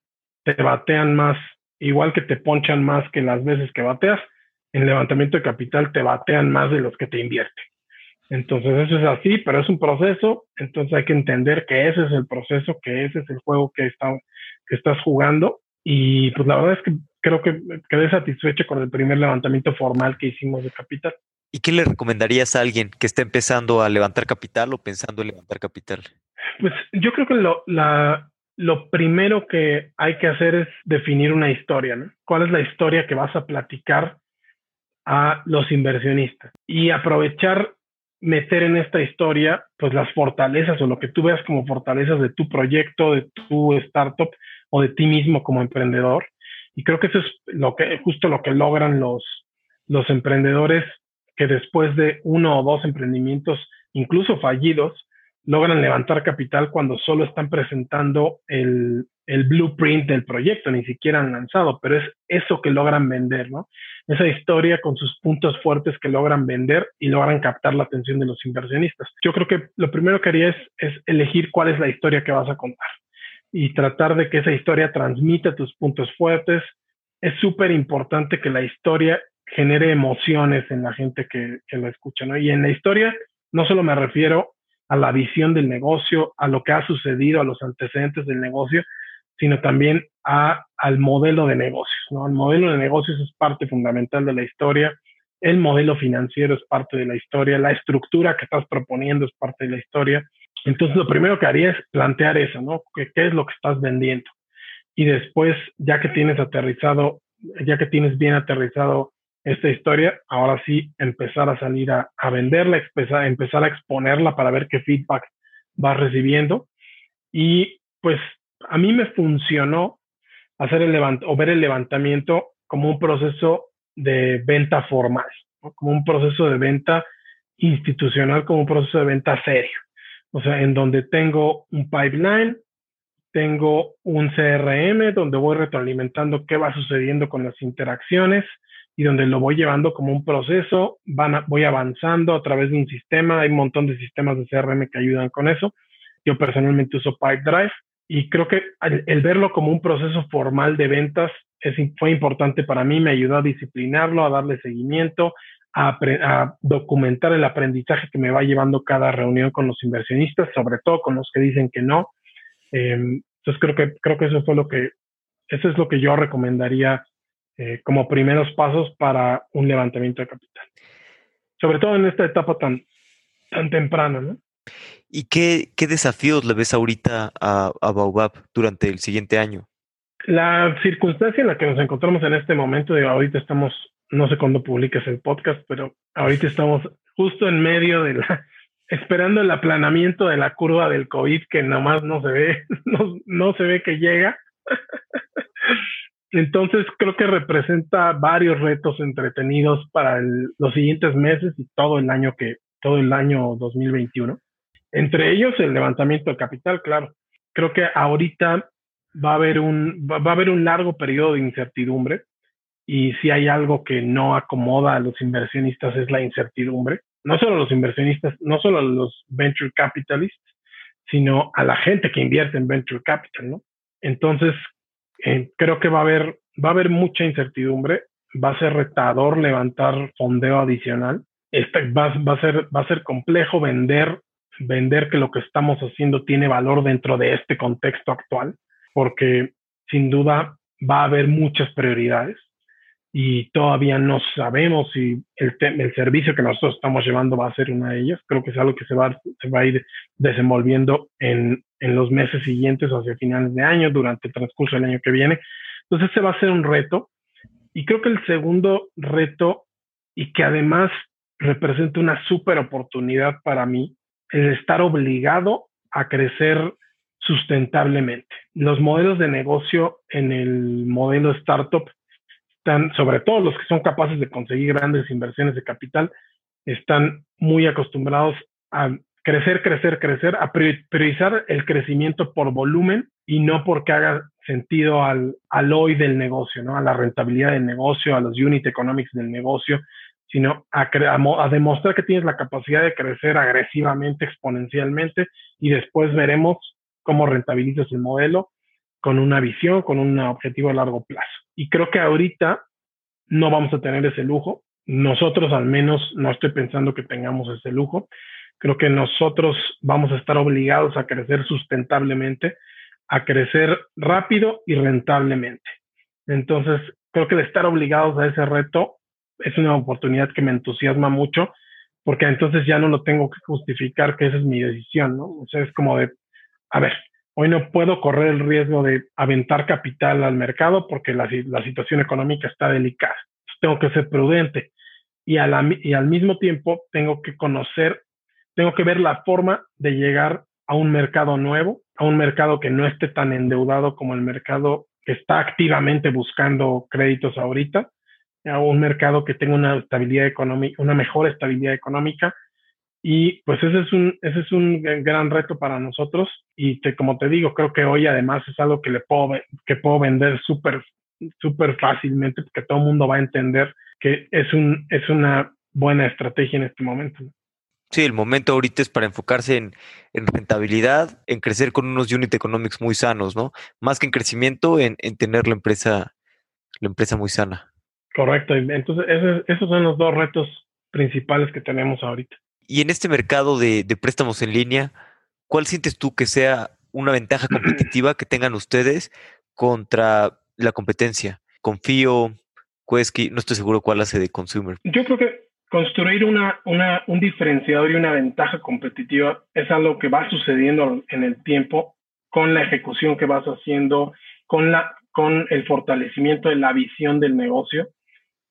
S1: te batean más, igual que te ponchan más que las veces que bateas, en levantamiento de capital te batean más de los que te invierten. Entonces eso es así, pero es un proceso, entonces hay que entender que ese es el proceso, que ese es el juego que, está, que estás jugando y pues la verdad es que creo que quedé satisfecho con el primer levantamiento formal que hicimos de capital.
S2: ¿Y qué le recomendarías a alguien que esté empezando a levantar capital o pensando en levantar capital?
S1: Pues yo creo que lo, la, lo primero que hay que hacer es definir una historia, ¿no? ¿Cuál es la historia que vas a platicar a los inversionistas? Y aprovechar, meter en esta historia, pues las fortalezas o lo que tú veas como fortalezas de tu proyecto, de tu startup o de ti mismo como emprendedor. Y creo que eso es lo que, justo lo que logran los, los emprendedores que después de uno o dos emprendimientos, incluso fallidos, logran levantar capital cuando solo están presentando el, el, blueprint del proyecto, ni siquiera han lanzado, pero es eso que logran vender, ¿no? Esa historia con sus puntos fuertes que logran vender y logran captar la atención de los inversionistas. Yo creo que lo primero que haría es, elegir cuál es la historia que vas a contar y tratar de que esa historia transmita tus puntos fuertes. Es súper importante que la historia genere emociones en la gente que, que la escucha, ¿no? Y en la historia no solo me refiero a la visión del negocio, a lo que ha sucedido, a los antecedentes del negocio, sino también a, al modelo de negocios, ¿no? El modelo de negocios es parte fundamental de la historia, el modelo financiero es parte de la historia, la estructura que estás proponiendo es parte de la historia. Entonces, lo primero que haría es plantear eso, ¿no? ¿Qué, qué es lo que estás vendiendo? Y después, ya que tienes aterrizado, ya que tienes bien aterrizado esta historia, ahora sí empezar a salir a, venderla, empezar, a exponerla para ver qué feedback vas recibiendo. Y pues a mí me funcionó hacer el levant o ver el levantamiento como un proceso de venta formal, como un proceso de venta institucional, como un proceso de venta serio. O sea, en donde tengo un pipeline, tengo un CRM donde voy retroalimentando qué va sucediendo con las interacciones, y donde lo voy llevando como un proceso, van voy avanzando a través de un sistema, hay un montón de sistemas de CRM que ayudan con eso. Yo personalmente uso Pipedrive y creo que el, verlo como un proceso formal de ventas es, fue importante para mí, me ayudó a disciplinarlo, a darle seguimiento, a, a, documentar el aprendizaje que me va llevando cada reunión con los inversionistas, sobre todo con los que dicen que no. Em, entonces creo que, creo que eso fue lo que, eso es lo que yo recomendaría eh, como primeros pasos para un levantamiento de capital. Sobre todo en esta etapa tan, tan temprana, ¿no?
S2: ¿Y qué, qué desafíos le ves ahorita a, a Baobab durante el siguiente año?
S1: La circunstancia en la que nos encontramos en este momento, de ahorita estamos, no sé cuándo publiques el podcast, pero ahorita estamos justo en medio de la, (laughs) esperando el aplanamiento de la curva del COVID que nomás no se ve, (laughs) no, no se ve que llega. (laughs) Entonces creo que representa varios retos entretenidos para los siguientes meses y todo el año que todo el año 2021. Entre ellos el levantamiento de capital, claro. Creo que ahorita va a haber un va, a haber un largo periodo de incertidumbre y si hay algo que no acomoda a los inversionistas es la incertidumbre. No solo a los inversionistas, no solo a los venture capitalists, sino a la gente que invierte en venture capital, ¿no? Entonces, eh, creo que va a haber, va a haber mucha incertidumbre, va a ser retador levantar fondeo adicional, este, va, va, a ser, va a ser complejo vender, vender que lo que estamos haciendo tiene valor dentro de este contexto actual, porque sin duda va a haber muchas prioridades y todavía no sabemos si el, el, servicio que nosotros estamos llevando va a ser una de ellas. Creo que es algo que se va, se va a ir desenvolviendo en, en los meses siguientes hacia finales de año, durante el transcurso del año que viene. Entonces, ese va a ser un reto. Y creo que el segundo reto, y que además representa una súper oportunidad para mí, es estar obligado a crecer sustentablemente. Los modelos de negocio en el modelo startup están, sobre todo los que son capaces de conseguir grandes inversiones de capital, están muy acostumbrados a crecer, crecer, crecer, a priorizar el crecimiento por volumen y no porque haga sentido al, al hoy del negocio, ¿no? A la rentabilidad del negocio, a los unit economics del negocio, sino a, a, demostrar que tienes la capacidad de crecer agresivamente, exponencialmente, y después veremos cómo rentabilizas el modelo con una visión, con un objetivo a largo plazo. Y creo que ahorita no vamos a tener ese lujo. Nosotros al menos no estoy pensando que tengamos ese lujo. Creo que nosotros vamos a estar obligados a crecer sustentablemente, a crecer rápido y rentablemente. Entonces, creo que de estar obligados a ese reto es una oportunidad que me entusiasma mucho, porque entonces ya no lo tengo que justificar que esa es mi decisión, ¿no? O sea, es como de, a ver, hoy no puedo correr el riesgo de aventar capital al mercado porque la, la situación económica está delicada. tengo que ser prudente y, a la, y al mismo tiempo tengo que conocer, tengo que ver la forma de llegar a un mercado nuevo, a un mercado que no esté tan endeudado como el mercado que está activamente buscando créditos ahorita, a un mercado que tenga una estabilidad económica, una mejor estabilidad económica. Y pues ese es un, ese es un gran reto para nosotros. Y como te digo, creo que hoy además es algo que le puedo, que puedo vender súper, súper fácilmente porque todo el mundo va a entender que es, un, es una buena estrategia en este momento.
S2: Sí, el momento ahorita es para enfocarse en, en, rentabilidad, en crecer con unos unit economics muy sanos, ¿no? Más que en crecimiento, en, en tener la empresa, la empresa muy sana.
S1: Correcto. Entonces, esos, esos, son los dos retos principales que tenemos ahorita.
S2: Y en este mercado de, de préstamos en línea, ¿cuál sientes tú que sea una ventaja competitiva que tengan ustedes contra la competencia? Confío, Quesky, no estoy seguro cuál hace de consumer.
S1: Yo creo que construir una, un diferenciador y una ventaja competitiva es algo que va sucediendo en el tiempo con la ejecución que vas haciendo, con, la, con el fortalecimiento de la visión del negocio.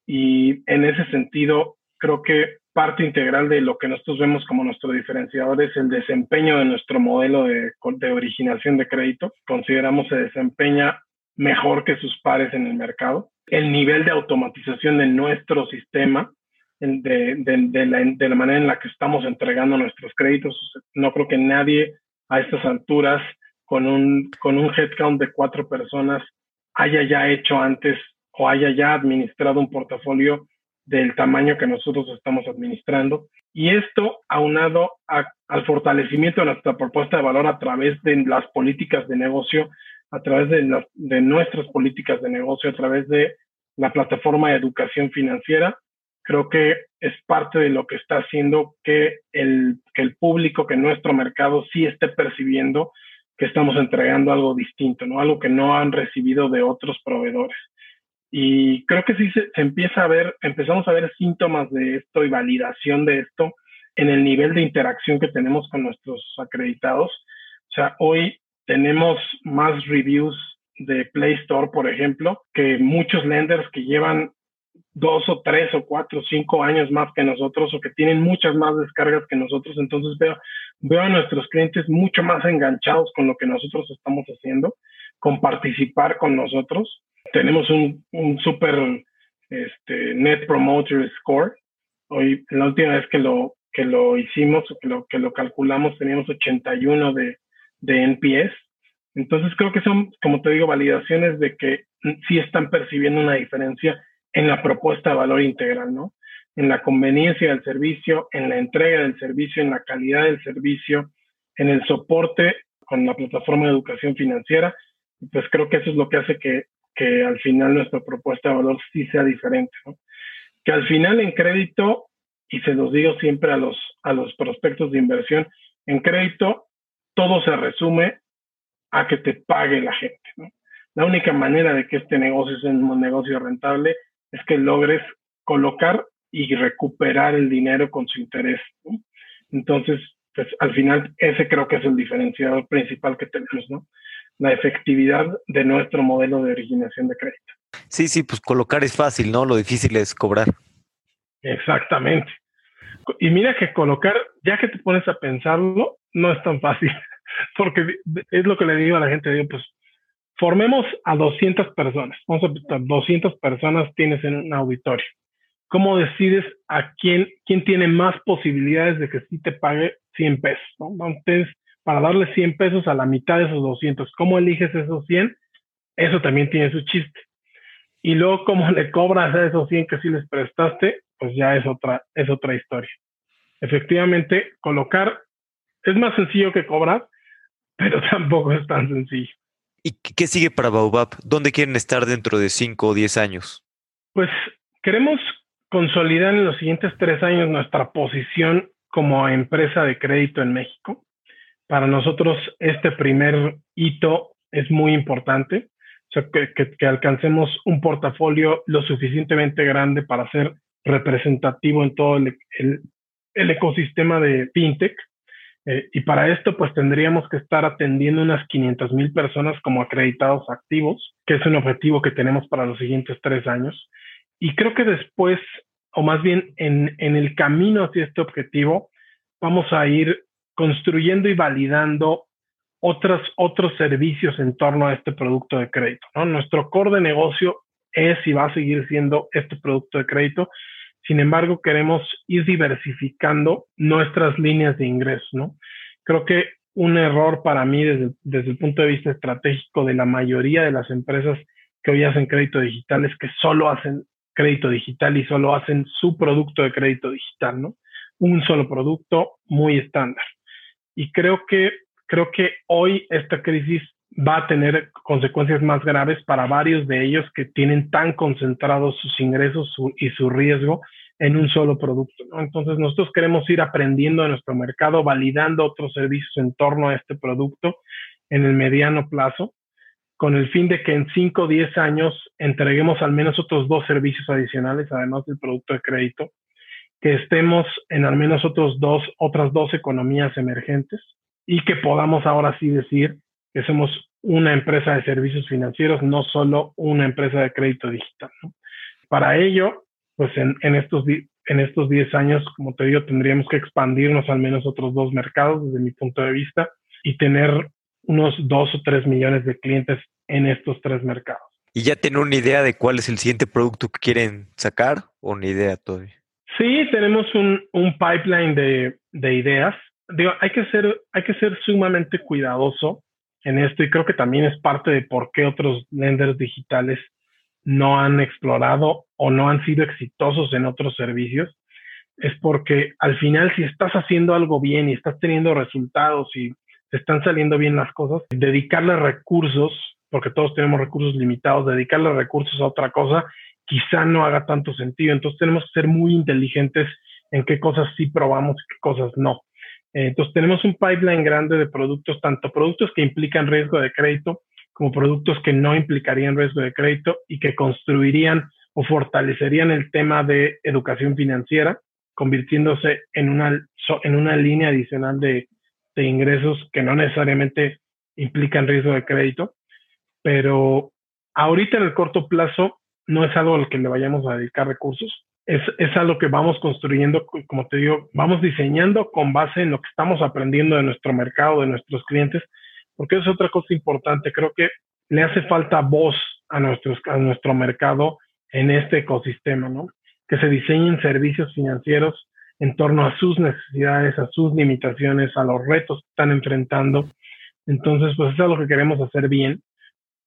S1: Y en ese sentido, creo que parte integral de lo que nosotros vemos como nuestro diferenciador es el desempeño de nuestro modelo de, de originación de crédito. Consideramos se desempeña mejor que sus pares en el mercado. El nivel de automatización de nuestro sistema de, de, la, de, la, manera en la que estamos entregando nuestros créditos. No creo que nadie a estas alturas con un, con un headcount de cuatro personas haya ya hecho antes o haya ya administrado un portafolio del tamaño que nosotros estamos administrando. Y esto aunado al fortalecimiento de nuestra propuesta de valor a través de las políticas de negocio, a través de, de nuestras políticas de negocio, a través de la plataforma de educación financiera, creo que es parte de lo que está haciendo que el, que el público, que nuestro mercado sí esté percibiendo que estamos entregando algo distinto, ¿no? Algo que no han recibido de otros proveedores. Y creo que sí se, empieza a ver, empezamos a ver síntomas de esto y validación de esto en el nivel de interacción que tenemos con nuestros acreditados. O sea, hoy tenemos más reviews de Play Store, por ejemplo, que muchos lenders que llevan dos o tres o cuatro o cinco años más que nosotros o que tienen muchas más descargas que nosotros. Entonces veo, veo a nuestros clientes mucho más enganchados con lo que nosotros estamos haciendo, con participar con nosotros. Tenemos un, un super este, Net Promoter Score. Hoy, la última vez que lo, que lo hicimos que lo, que lo calculamos, teníamos 81 de, de NPS. Entonces creo que son, como te digo, validaciones de que sí están percibiendo una diferencia en la propuesta de valor integral, ¿no? En la conveniencia del servicio, en la entrega del servicio, en la calidad del servicio, en el soporte con la plataforma de educación financiera. Pues creo que eso es lo que hace que, que al final nuestra propuesta de valor sí sea diferente, ¿no? Que al final en crédito, y se los digo siempre a los, a los prospectos de inversión, en crédito todo se resume a que te pague la gente, ¿no? La única manera de que este negocio sea un negocio rentable es que logres colocar y recuperar el dinero con su interés. Entonces, pues al final ese creo que es el diferenciador principal que tenemos, ¿no? La efectividad de nuestro modelo de originación de crédito.
S2: Sí, sí, pues colocar es fácil, ¿no? Lo difícil es cobrar.
S1: Exactamente. Y mira que colocar, ya que te pones a pensarlo, no es tan fácil, (laughs) porque es lo que le digo a la gente, digo, pues formemos a 200 personas. Vamos a pensar, 200 personas tienes en un auditorio. ¿Cómo decides a quién, quién tiene más posibilidades de que sí te pague 100 pesos? Entonces, para darle 100 pesos a la mitad de esos 200, ¿cómo eliges esos 100? Eso también tiene su chiste. Y luego, ¿cómo le cobras a esos 100 que sí les prestaste? pues ya es otra, es otra historia. Efectivamente, colocar es más sencillo que cobrar, pero (laughs) tampoco es tan sencillo.
S2: ¿Y qué sigue para Baobab? ¿Dónde quieren estar dentro de 5 o 10 años?
S1: Pues queremos consolidar en los siguientes tres años nuestra posición como empresa de crédito en México. Para nosotros este primer hito es muy importante, o sea, que, alcancemos un portafolio lo suficientemente grande para ser representativo en todo el, el ecosistema de fintech eh, y para esto, pues tendríamos que estar atendiendo unas 500 mil personas como acreditados activos, que es un objetivo que tenemos para los siguientes tres años. Y creo que después, o más bien en, en el camino hacia este objetivo, vamos a ir construyendo y validando otros, otros servicios en torno a este producto de crédito. Nuestro core de negocio es y va a seguir siendo este producto de crédito, sin embargo, queremos ir diversificando nuestras líneas de ingresos, ¿no? Creo que un error para mí desde, desde el punto de vista estratégico de la mayoría de las empresas que hoy hacen crédito digital es que solo hacen crédito digital y solo hacen su producto de crédito digital, ¿no? Un solo producto muy estándar. Y creo que, creo que hoy esta crisis va a tener consecuencias más graves para varios de ellos que tienen tan concentrados sus ingresos y su riesgo en un solo producto. Entonces nosotros queremos ir aprendiendo de nuestro mercado, validando otros servicios en torno a este producto en el mediano plazo, con el fin de que en 5 o 10 años entreguemos al menos otros dos servicios adicionales, además del producto de crédito, que estemos en al menos otros dos, otras dos economías emergentes y que podamos ahora sí decir que somos una empresa de servicios financieros, no solo una empresa de crédito digital. Para ello, pues en, en, estos, en estos 10 años, como te digo, tendríamos que expandirnos al menos otros dos mercados desde mi punto de vista y tener unos 2 o 3 millones de clientes en estos tres mercados.
S2: ¿Y ya tienen una idea de cuál es el siguiente producto que quieren sacar o ni idea todavía?
S1: Sí, tenemos un, un pipeline de, de ideas. Digo, hay que ser, hay que ser sumamente cuidadoso en esto y creo que también es parte de por qué otros lenders digitales no han explorado o no han sido exitosos en otros servicios, es porque al final si estás haciendo algo bien y estás teniendo resultados y te están saliendo bien las cosas, dedicarle recursos, porque todos tenemos recursos limitados, dedicarle recursos a otra cosa quizá no haga tanto sentido. Entonces tenemos que ser muy inteligentes en qué cosas sí probamos y qué cosas no. Eh, entonces tenemos un pipeline grande de productos, tanto productos que implican riesgo de crédito como productos que no implicarían riesgo de crédito y que construirían o fortalecerían el tema de educación financiera, convirtiéndose en una, en una línea adicional de, de ingresos que no necesariamente implican riesgo de crédito. Pero ahorita en el corto plazo no es algo al que le vayamos a dedicar recursos es, es algo que vamos construyendo, como te digo, vamos diseñando con base en lo que estamos aprendiendo de nuestro mercado, de nuestros clientes, porque es otra cosa importante. Creo que le hace falta voz a, nuestros, a nuestro mercado en este ecosistema, ¿no? Que se diseñen servicios financieros en torno a sus necesidades, a sus limitaciones, a los retos que están enfrentando. Entonces, pues eso es lo que queremos hacer bien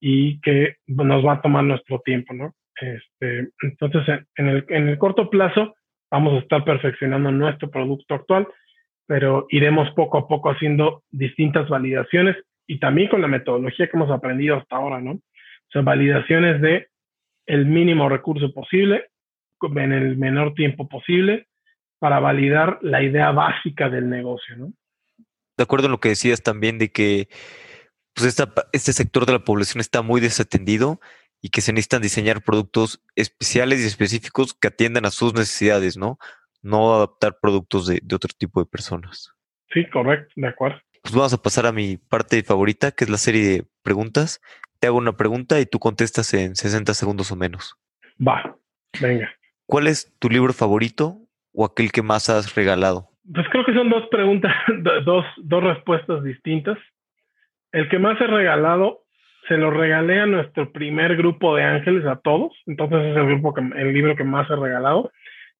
S1: y que nos va a tomar nuestro tiempo, ¿no? Este, entonces, en el, en el corto plazo vamos a estar perfeccionando nuestro producto actual, pero iremos poco a poco haciendo distintas validaciones y también con la metodología que hemos aprendido hasta ahora, ¿no? O sea, validaciones de el mínimo recurso posible en el menor tiempo posible para validar la idea básica del negocio, ¿no?
S2: De acuerdo en lo que decías también de que pues este sector de la población está muy desatendido y que se necesitan diseñar productos especiales y específicos que atiendan a sus necesidades, ¿no? No adaptar productos de, otro tipo de personas.
S1: Sí, correcto, de acuerdo.
S2: Pues vamos a pasar a mi parte favorita, que es la serie de preguntas. Te hago una pregunta y tú contestas en 60 segundos o menos.
S1: Va, venga.
S2: ¿Cuál es tu libro favorito o aquel que más has regalado?
S1: Pues creo que son dos preguntas, (laughs) dos, dos respuestas distintas. El que más he regalado se lo regalé a nuestro primer grupo de ángeles, a todos. Entonces es el grupo el libro que más he regalado,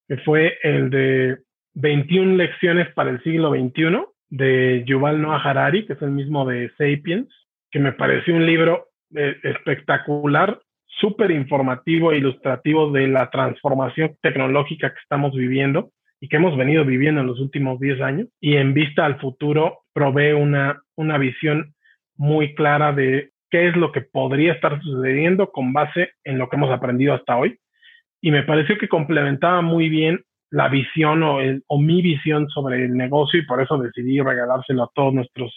S1: que fue el de 21 lecciones para el siglo XXI de Yuval Noah Harari, que es el mismo de Sapiens, que me pareció un libro eh, espectacular súper informativo e ilustrativo de la transformación tecnológica que estamos viviendo y que hemos venido viviendo en los últimos 10 años. Y en vista al futuro, provee una, una visión muy clara de qué es lo que podría estar sucediendo con base en lo que hemos aprendido hasta hoy. Y me pareció que complementaba muy bien la visión o, mi visión sobre el negocio y por eso decidí regalárselo a todos nuestros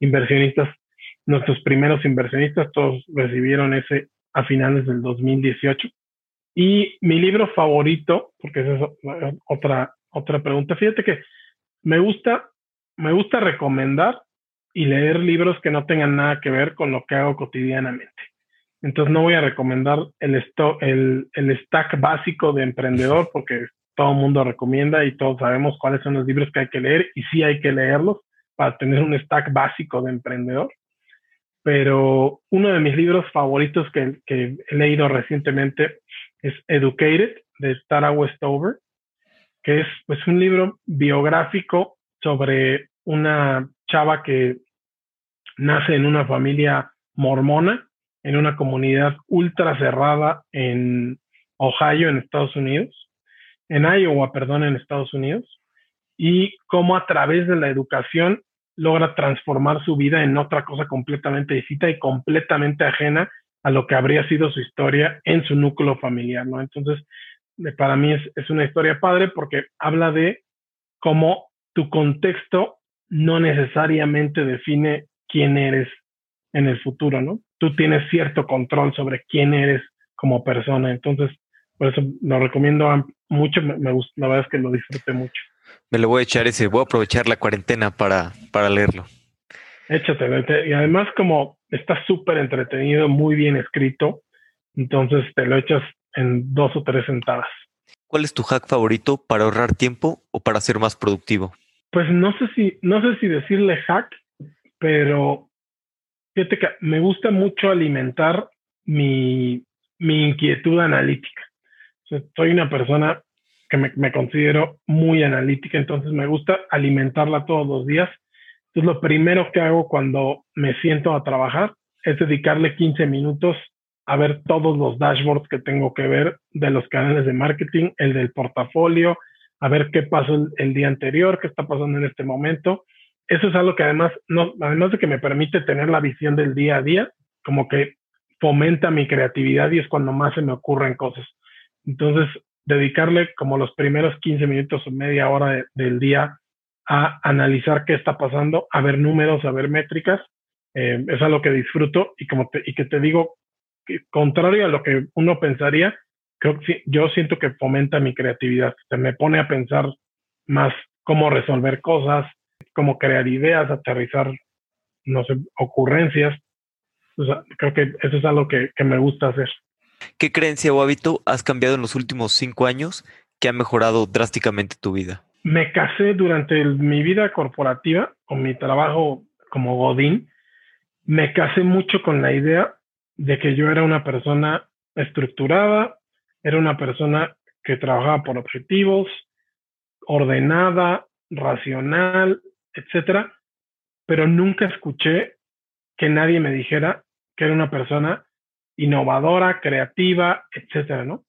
S1: inversionistas, nuestros primeros inversionistas, todos recibieron ese a finales del 2018. Y mi libro favorito, porque esa es otra, otra pregunta, fíjate que me gusta, me gusta recomendar y leer libros que no tengan nada que ver con lo que hago cotidianamente. Entonces no voy a recomendar el, el, el stack básico de emprendedor (laughs) porque todo el mundo recomienda y todos sabemos cuáles son los libros que hay que leer y sí hay que leerlos para tener un stack básico de emprendedor pero uno de mis libros favoritos que, he leído recientemente es Educated de Tara Westover, que es pues un libro biográfico sobre una chava que nace en una familia mormona, en una comunidad ultra cerrada en Ohio, en Estados Unidos, en Iowa, perdón, en Estados Unidos, y cómo a través de la educación logra transformar su vida en otra cosa completamente distinta y completamente ajena a lo que habría sido su historia en su núcleo familiar, ¿no? Entonces, para mí es, es una historia padre porque habla de cómo tu contexto no necesariamente define quién eres en el futuro, ¿no? Tú tienes cierto control sobre quién eres como persona. Entonces, por eso lo recomiendo mucho. Me, me gusta, la verdad es que lo disfruté mucho.
S2: Me lo voy a echar ese, voy a aprovechar la cuarentena para, para leerlo.
S1: Échate, y además como está súper entretenido, muy bien escrito, entonces te lo echas en dos o tres sentadas.
S2: ¿Cuál es tu hack favorito para ahorrar tiempo o para ser más productivo?
S1: Pues no sé si, no sé si decirle hack, pero fíjate que me gusta mucho alimentar mi, mi inquietud analítica. soy una persona que me, considero muy analítica, entonces me gusta alimentarla todos los días. Entonces lo primero que hago cuando me siento a trabajar es dedicarle 15 minutos a ver todos los dashboards que tengo que ver de los canales de marketing, el del portafolio, a ver qué pasó el, día anterior, qué está pasando en este momento. Eso es algo que además, no, además de que me permite tener la visión del día a día, como que fomenta mi creatividad y es cuando más se me ocurren cosas. Entonces, dedicarle como los primeros 15 minutos o media hora del día a analizar qué está pasando, a ver números, a ver métricas. Eh, es algo que disfruto y, como y que te digo, que, contrario a lo que uno pensaría, creo que yo siento que fomenta mi creatividad. Se me pone a pensar más cómo resolver cosas, cómo crear ideas, aterrizar, no sé, ocurrencias. creo que eso es algo que me gusta hacer.
S2: ¿Qué creencia o hábito has cambiado en los últimos cinco años que ha mejorado drásticamente tu vida?
S1: Me casé durante mi vida corporativa, con mi trabajo como Godín, me casé mucho con la idea de que yo era una persona estructurada, era una persona que trabajaba por objetivos, ordenada, racional, etcétera, pero nunca escuché que nadie me dijera que era una persona innovadora, creativa, etcétera, ¿no?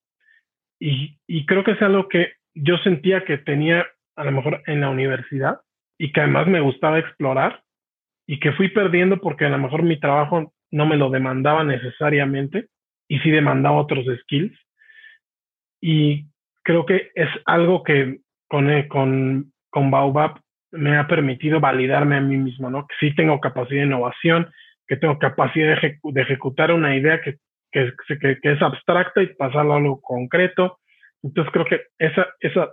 S1: Y, creo que es algo que yo sentía que tenía a lo mejor en la universidad y que además me gustaba explorar y que fui perdiendo porque a lo mejor mi trabajo no me lo demandaba necesariamente y sí demandaba otros skills. Y creo que es algo que con, eh, con, con Baobab me ha permitido validarme a mí mismo, ¿no? Que sí tengo capacidad de innovación, que tengo capacidad de, ejecutar una idea que, que, que, es abstracta y pasarla a algo concreto. Entonces creo que esa, esa,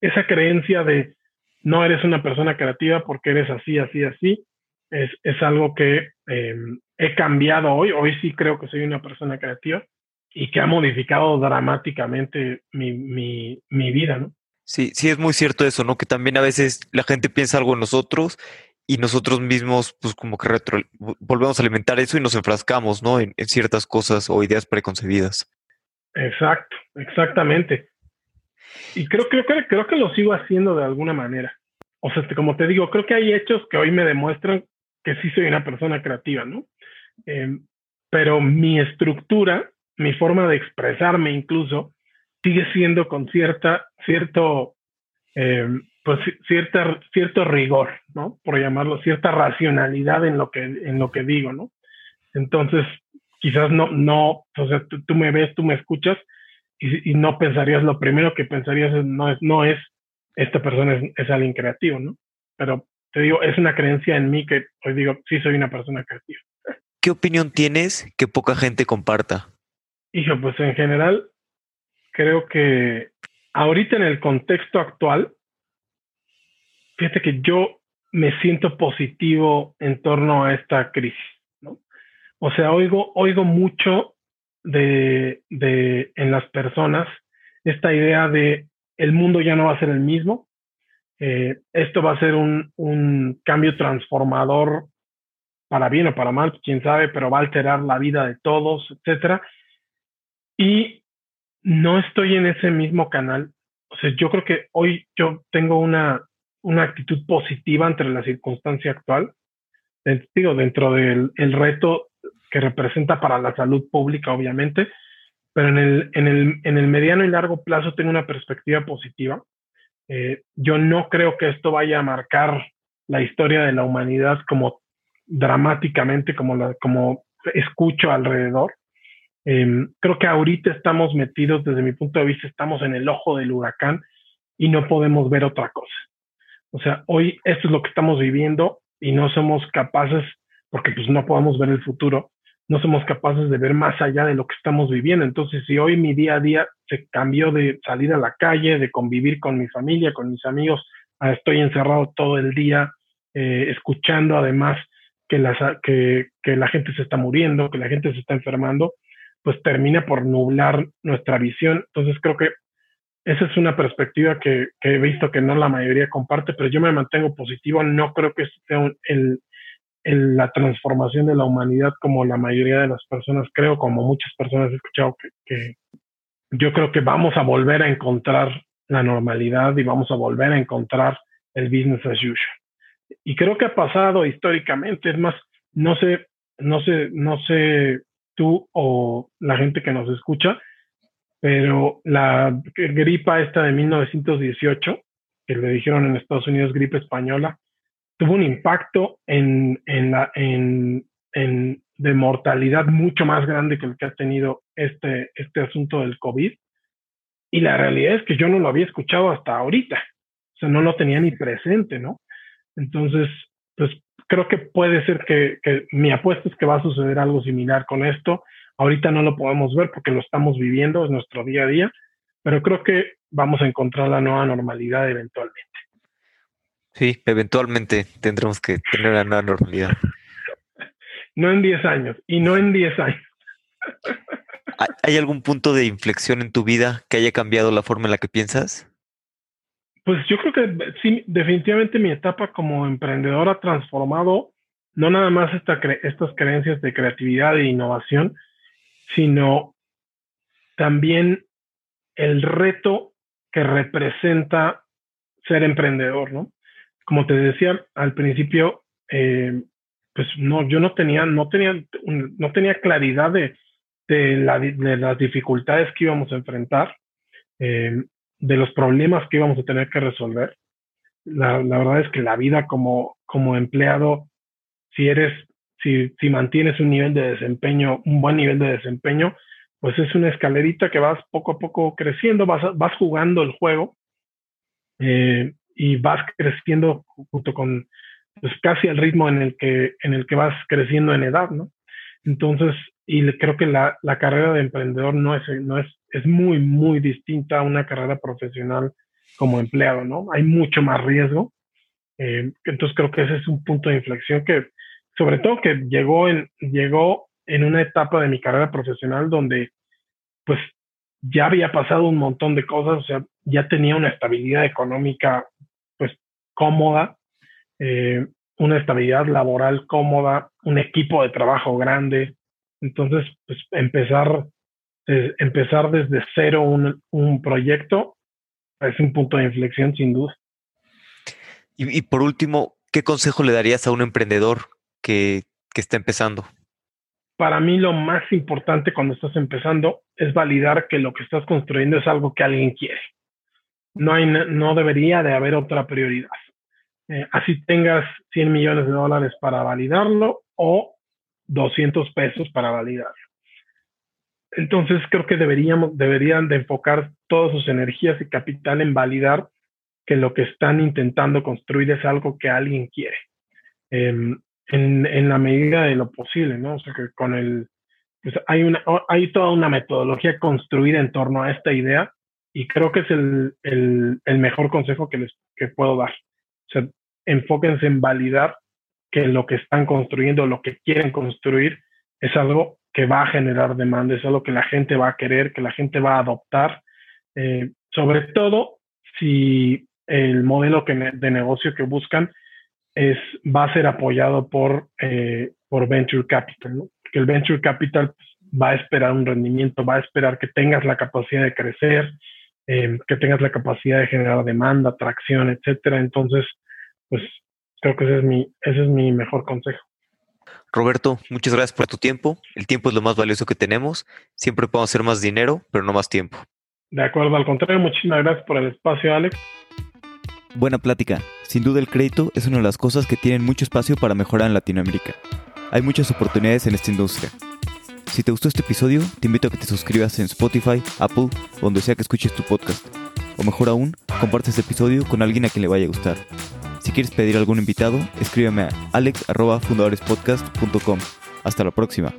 S1: esa creencia de no eres una persona creativa porque eres así, así, así, es, es algo que em, he cambiado hoy. Hoy sí creo que soy una persona creativa y que ha modificado dramáticamente mi, mi, mi vida, ¿no?
S2: Sí, sí es muy cierto eso, ¿no? Que también a veces la gente piensa algo en nosotros y nosotros mismos, pues como que retro, volvemos a alimentar eso y nos enfrascamos, ¿no? En, ciertas cosas o ideas preconcebidas.
S1: Exacto, exactamente. Y creo, creo, creo, que lo sigo haciendo de alguna manera. O sea, este, como te digo, creo que hay hechos que hoy me demuestran que sí soy una persona creativa, ¿no? Em, pero mi estructura mi forma de expresarme incluso sigue siendo con cierta, cierto, eh, pues cierta, cierto rigor, ¿no? Por llamarlo, cierta racionalidad en lo que, en lo que digo, ¿no? Entonces, quizás no, no, o sea, tú, me ves, tú me escuchas y, no pensarías, lo primero que pensarías no es, no es, esta persona es, es alguien creativo, ¿no? Pero te digo, es una creencia en mí que hoy digo, sí soy una persona creativa.
S2: ¿Qué opinión tienes que poca gente comparta?
S1: Hijo, pues en general, creo que ahorita en el contexto actual, fíjate que yo me siento positivo en torno a esta crisis, ¿no? O sea, oigo, oigo mucho de, de en las personas esta idea de el mundo ya no va a ser el mismo, eh, esto va a ser un, un, cambio transformador para bien o para mal, quién sabe, pero va a alterar la vida de todos, etcétera. Y no estoy en ese mismo canal. O sea, yo creo que hoy yo tengo una, una actitud positiva entre la circunstancia actual. Digo, dentro del el reto que representa para la salud pública, obviamente, pero en el, en el, en el mediano y largo plazo tengo una perspectiva positiva. Eh, yo no creo que esto vaya a marcar la historia de la humanidad como dramáticamente, como, la, como escucho alrededor. Em, creo que ahorita estamos metidos, desde mi punto de vista, estamos en el ojo del huracán y no podemos ver otra cosa. O sea, hoy esto es lo que estamos viviendo y no somos capaces, porque pues no podemos ver el futuro, no somos capaces de ver más allá de lo que estamos viviendo. Entonces, si hoy mi día a día se cambió de salir a la calle, de convivir con mi familia, con mis amigos, estoy encerrado todo el día, eh, escuchando además que la gente se está muriendo, que la gente se está enfermando, pues termina por nublar nuestra visión. Entonces creo que esa es una perspectiva que, he visto que no la mayoría comparte, pero yo me mantengo positivo. No creo que sea el, la transformación de la humanidad como la mayoría de las personas creo, como muchas personas he escuchado que, que yo creo que vamos a volver a encontrar la normalidad y vamos a volver a encontrar el business as usual. Y creo que ha pasado históricamente, es más, no sé, no sé, no sé tú o la gente que nos escucha, pero la gripa esta de 1918, que le dijeron en Estados Unidos gripe española, tuvo un impacto en, en la, en, en, de mortalidad mucho más grande que el que ha tenido este, este asunto del COVID. Y la realidad es que yo no lo había escuchado hasta ahorita. O sea, no lo tenía ni presente, ¿no? Entonces, pues creo que puede ser que, mi apuesta es que va a suceder algo similar con esto. Ahorita no lo podemos ver porque lo estamos viviendo, es nuestro día a día, pero creo que vamos a encontrar la nueva normalidad eventualmente.
S2: Sí, eventualmente tendremos que tener la nueva normalidad.
S1: No en 10 años, y no en 10 años.
S2: ¿Hay algún punto de inflexión en tu vida que haya cambiado la forma en la que piensas?
S1: Pues yo creo que sí, definitivamente mi etapa como emprendedor ha transformado no nada más esta estas creencias de creatividad e innovación, sino también el reto que representa ser emprendedor, ¿no? Como te decía al principio, eh, pues no, yo no tenía, no tenía, no tenía claridad de, de, las dificultades que íbamos a enfrentar. Eh, de los problemas que íbamos a tener que resolver. La, la, verdad es que la vida como, como empleado, si eres, si, si mantienes un nivel de desempeño, un buen nivel de desempeño, pues es una escalerita que vas poco a poco creciendo, vas, vas jugando el juego eh, y vas creciendo junto con pues casi el ritmo en el que en el que vas creciendo en edad, ¿no? Entonces, y creo que la, la carrera de emprendedor no es, no es es muy, muy distinta a una carrera profesional como empleado, ¿no? Hay mucho más riesgo. Eh, entonces creo que ese es un punto de inflexión que, sobre todo que llegó en, llegó en una etapa de mi carrera profesional donde, pues, ya había pasado un montón de cosas, o sea, ya tenía una estabilidad económica, pues, cómoda, eh, una estabilidad laboral cómoda, un equipo de trabajo grande. Entonces, pues, empezar empezar desde cero un, un, proyecto es un punto de inflexión sin duda.
S2: Y, por último, ¿qué consejo le darías a un emprendedor que, que está empezando?
S1: para mí lo más importante cuando estás empezando es validar que lo que estás construyendo es algo que alguien quiere. No, hay, no debería de haber otra prioridad. Eh, así tengas 100 millones de dólares para validarlo o 200 pesos para validarlo. Entonces creo que deberíamos, deberían de enfocar todas sus energías y capital en validar que lo que están intentando construir es algo que alguien quiere. Em, en, en, la medida de lo posible, ¿no? O sea, que con el, pues hay, una, hay toda una metodología construida en torno a esta idea y creo que es el, el, mejor consejo que les que puedo dar. O sea, enfóquense en validar que lo que están construyendo, lo que quieren construir, es algo que va a generar demanda, es algo que la gente va a querer, que la gente va a adoptar, eh, sobre todo si el modelo que de negocio que buscan es, va a ser apoyado por, eh, por Venture Capital, ¿no? que el Venture Capital va a esperar un rendimiento, va a esperar que tengas la capacidad de crecer, eh, que tengas la capacidad de generar demanda, atracción, etcétera. Entonces, pues creo que ese es mi, ese es mi mejor consejo.
S2: Roberto, muchas gracias por tu tiempo. El tiempo es lo más valioso que tenemos. Siempre podemos hacer más dinero, pero no más tiempo.
S1: De acuerdo, al contrario, muchísimas gracias por el espacio, Alex.
S2: Buena plática. Sin duda el crédito es una de las cosas que tienen mucho espacio para mejorar en Latinoamérica. Hay muchas oportunidades en esta industria. Si te gustó este episodio, te invito a que te suscribas en Spotify, Apple, donde sea que escuches tu podcast. O mejor aún, comparte este episodio con alguien a quien le vaya a gustar. Si quieres pedir algún invitado, escríbeme a alex.fundadorespodcast.com. Hasta la próxima.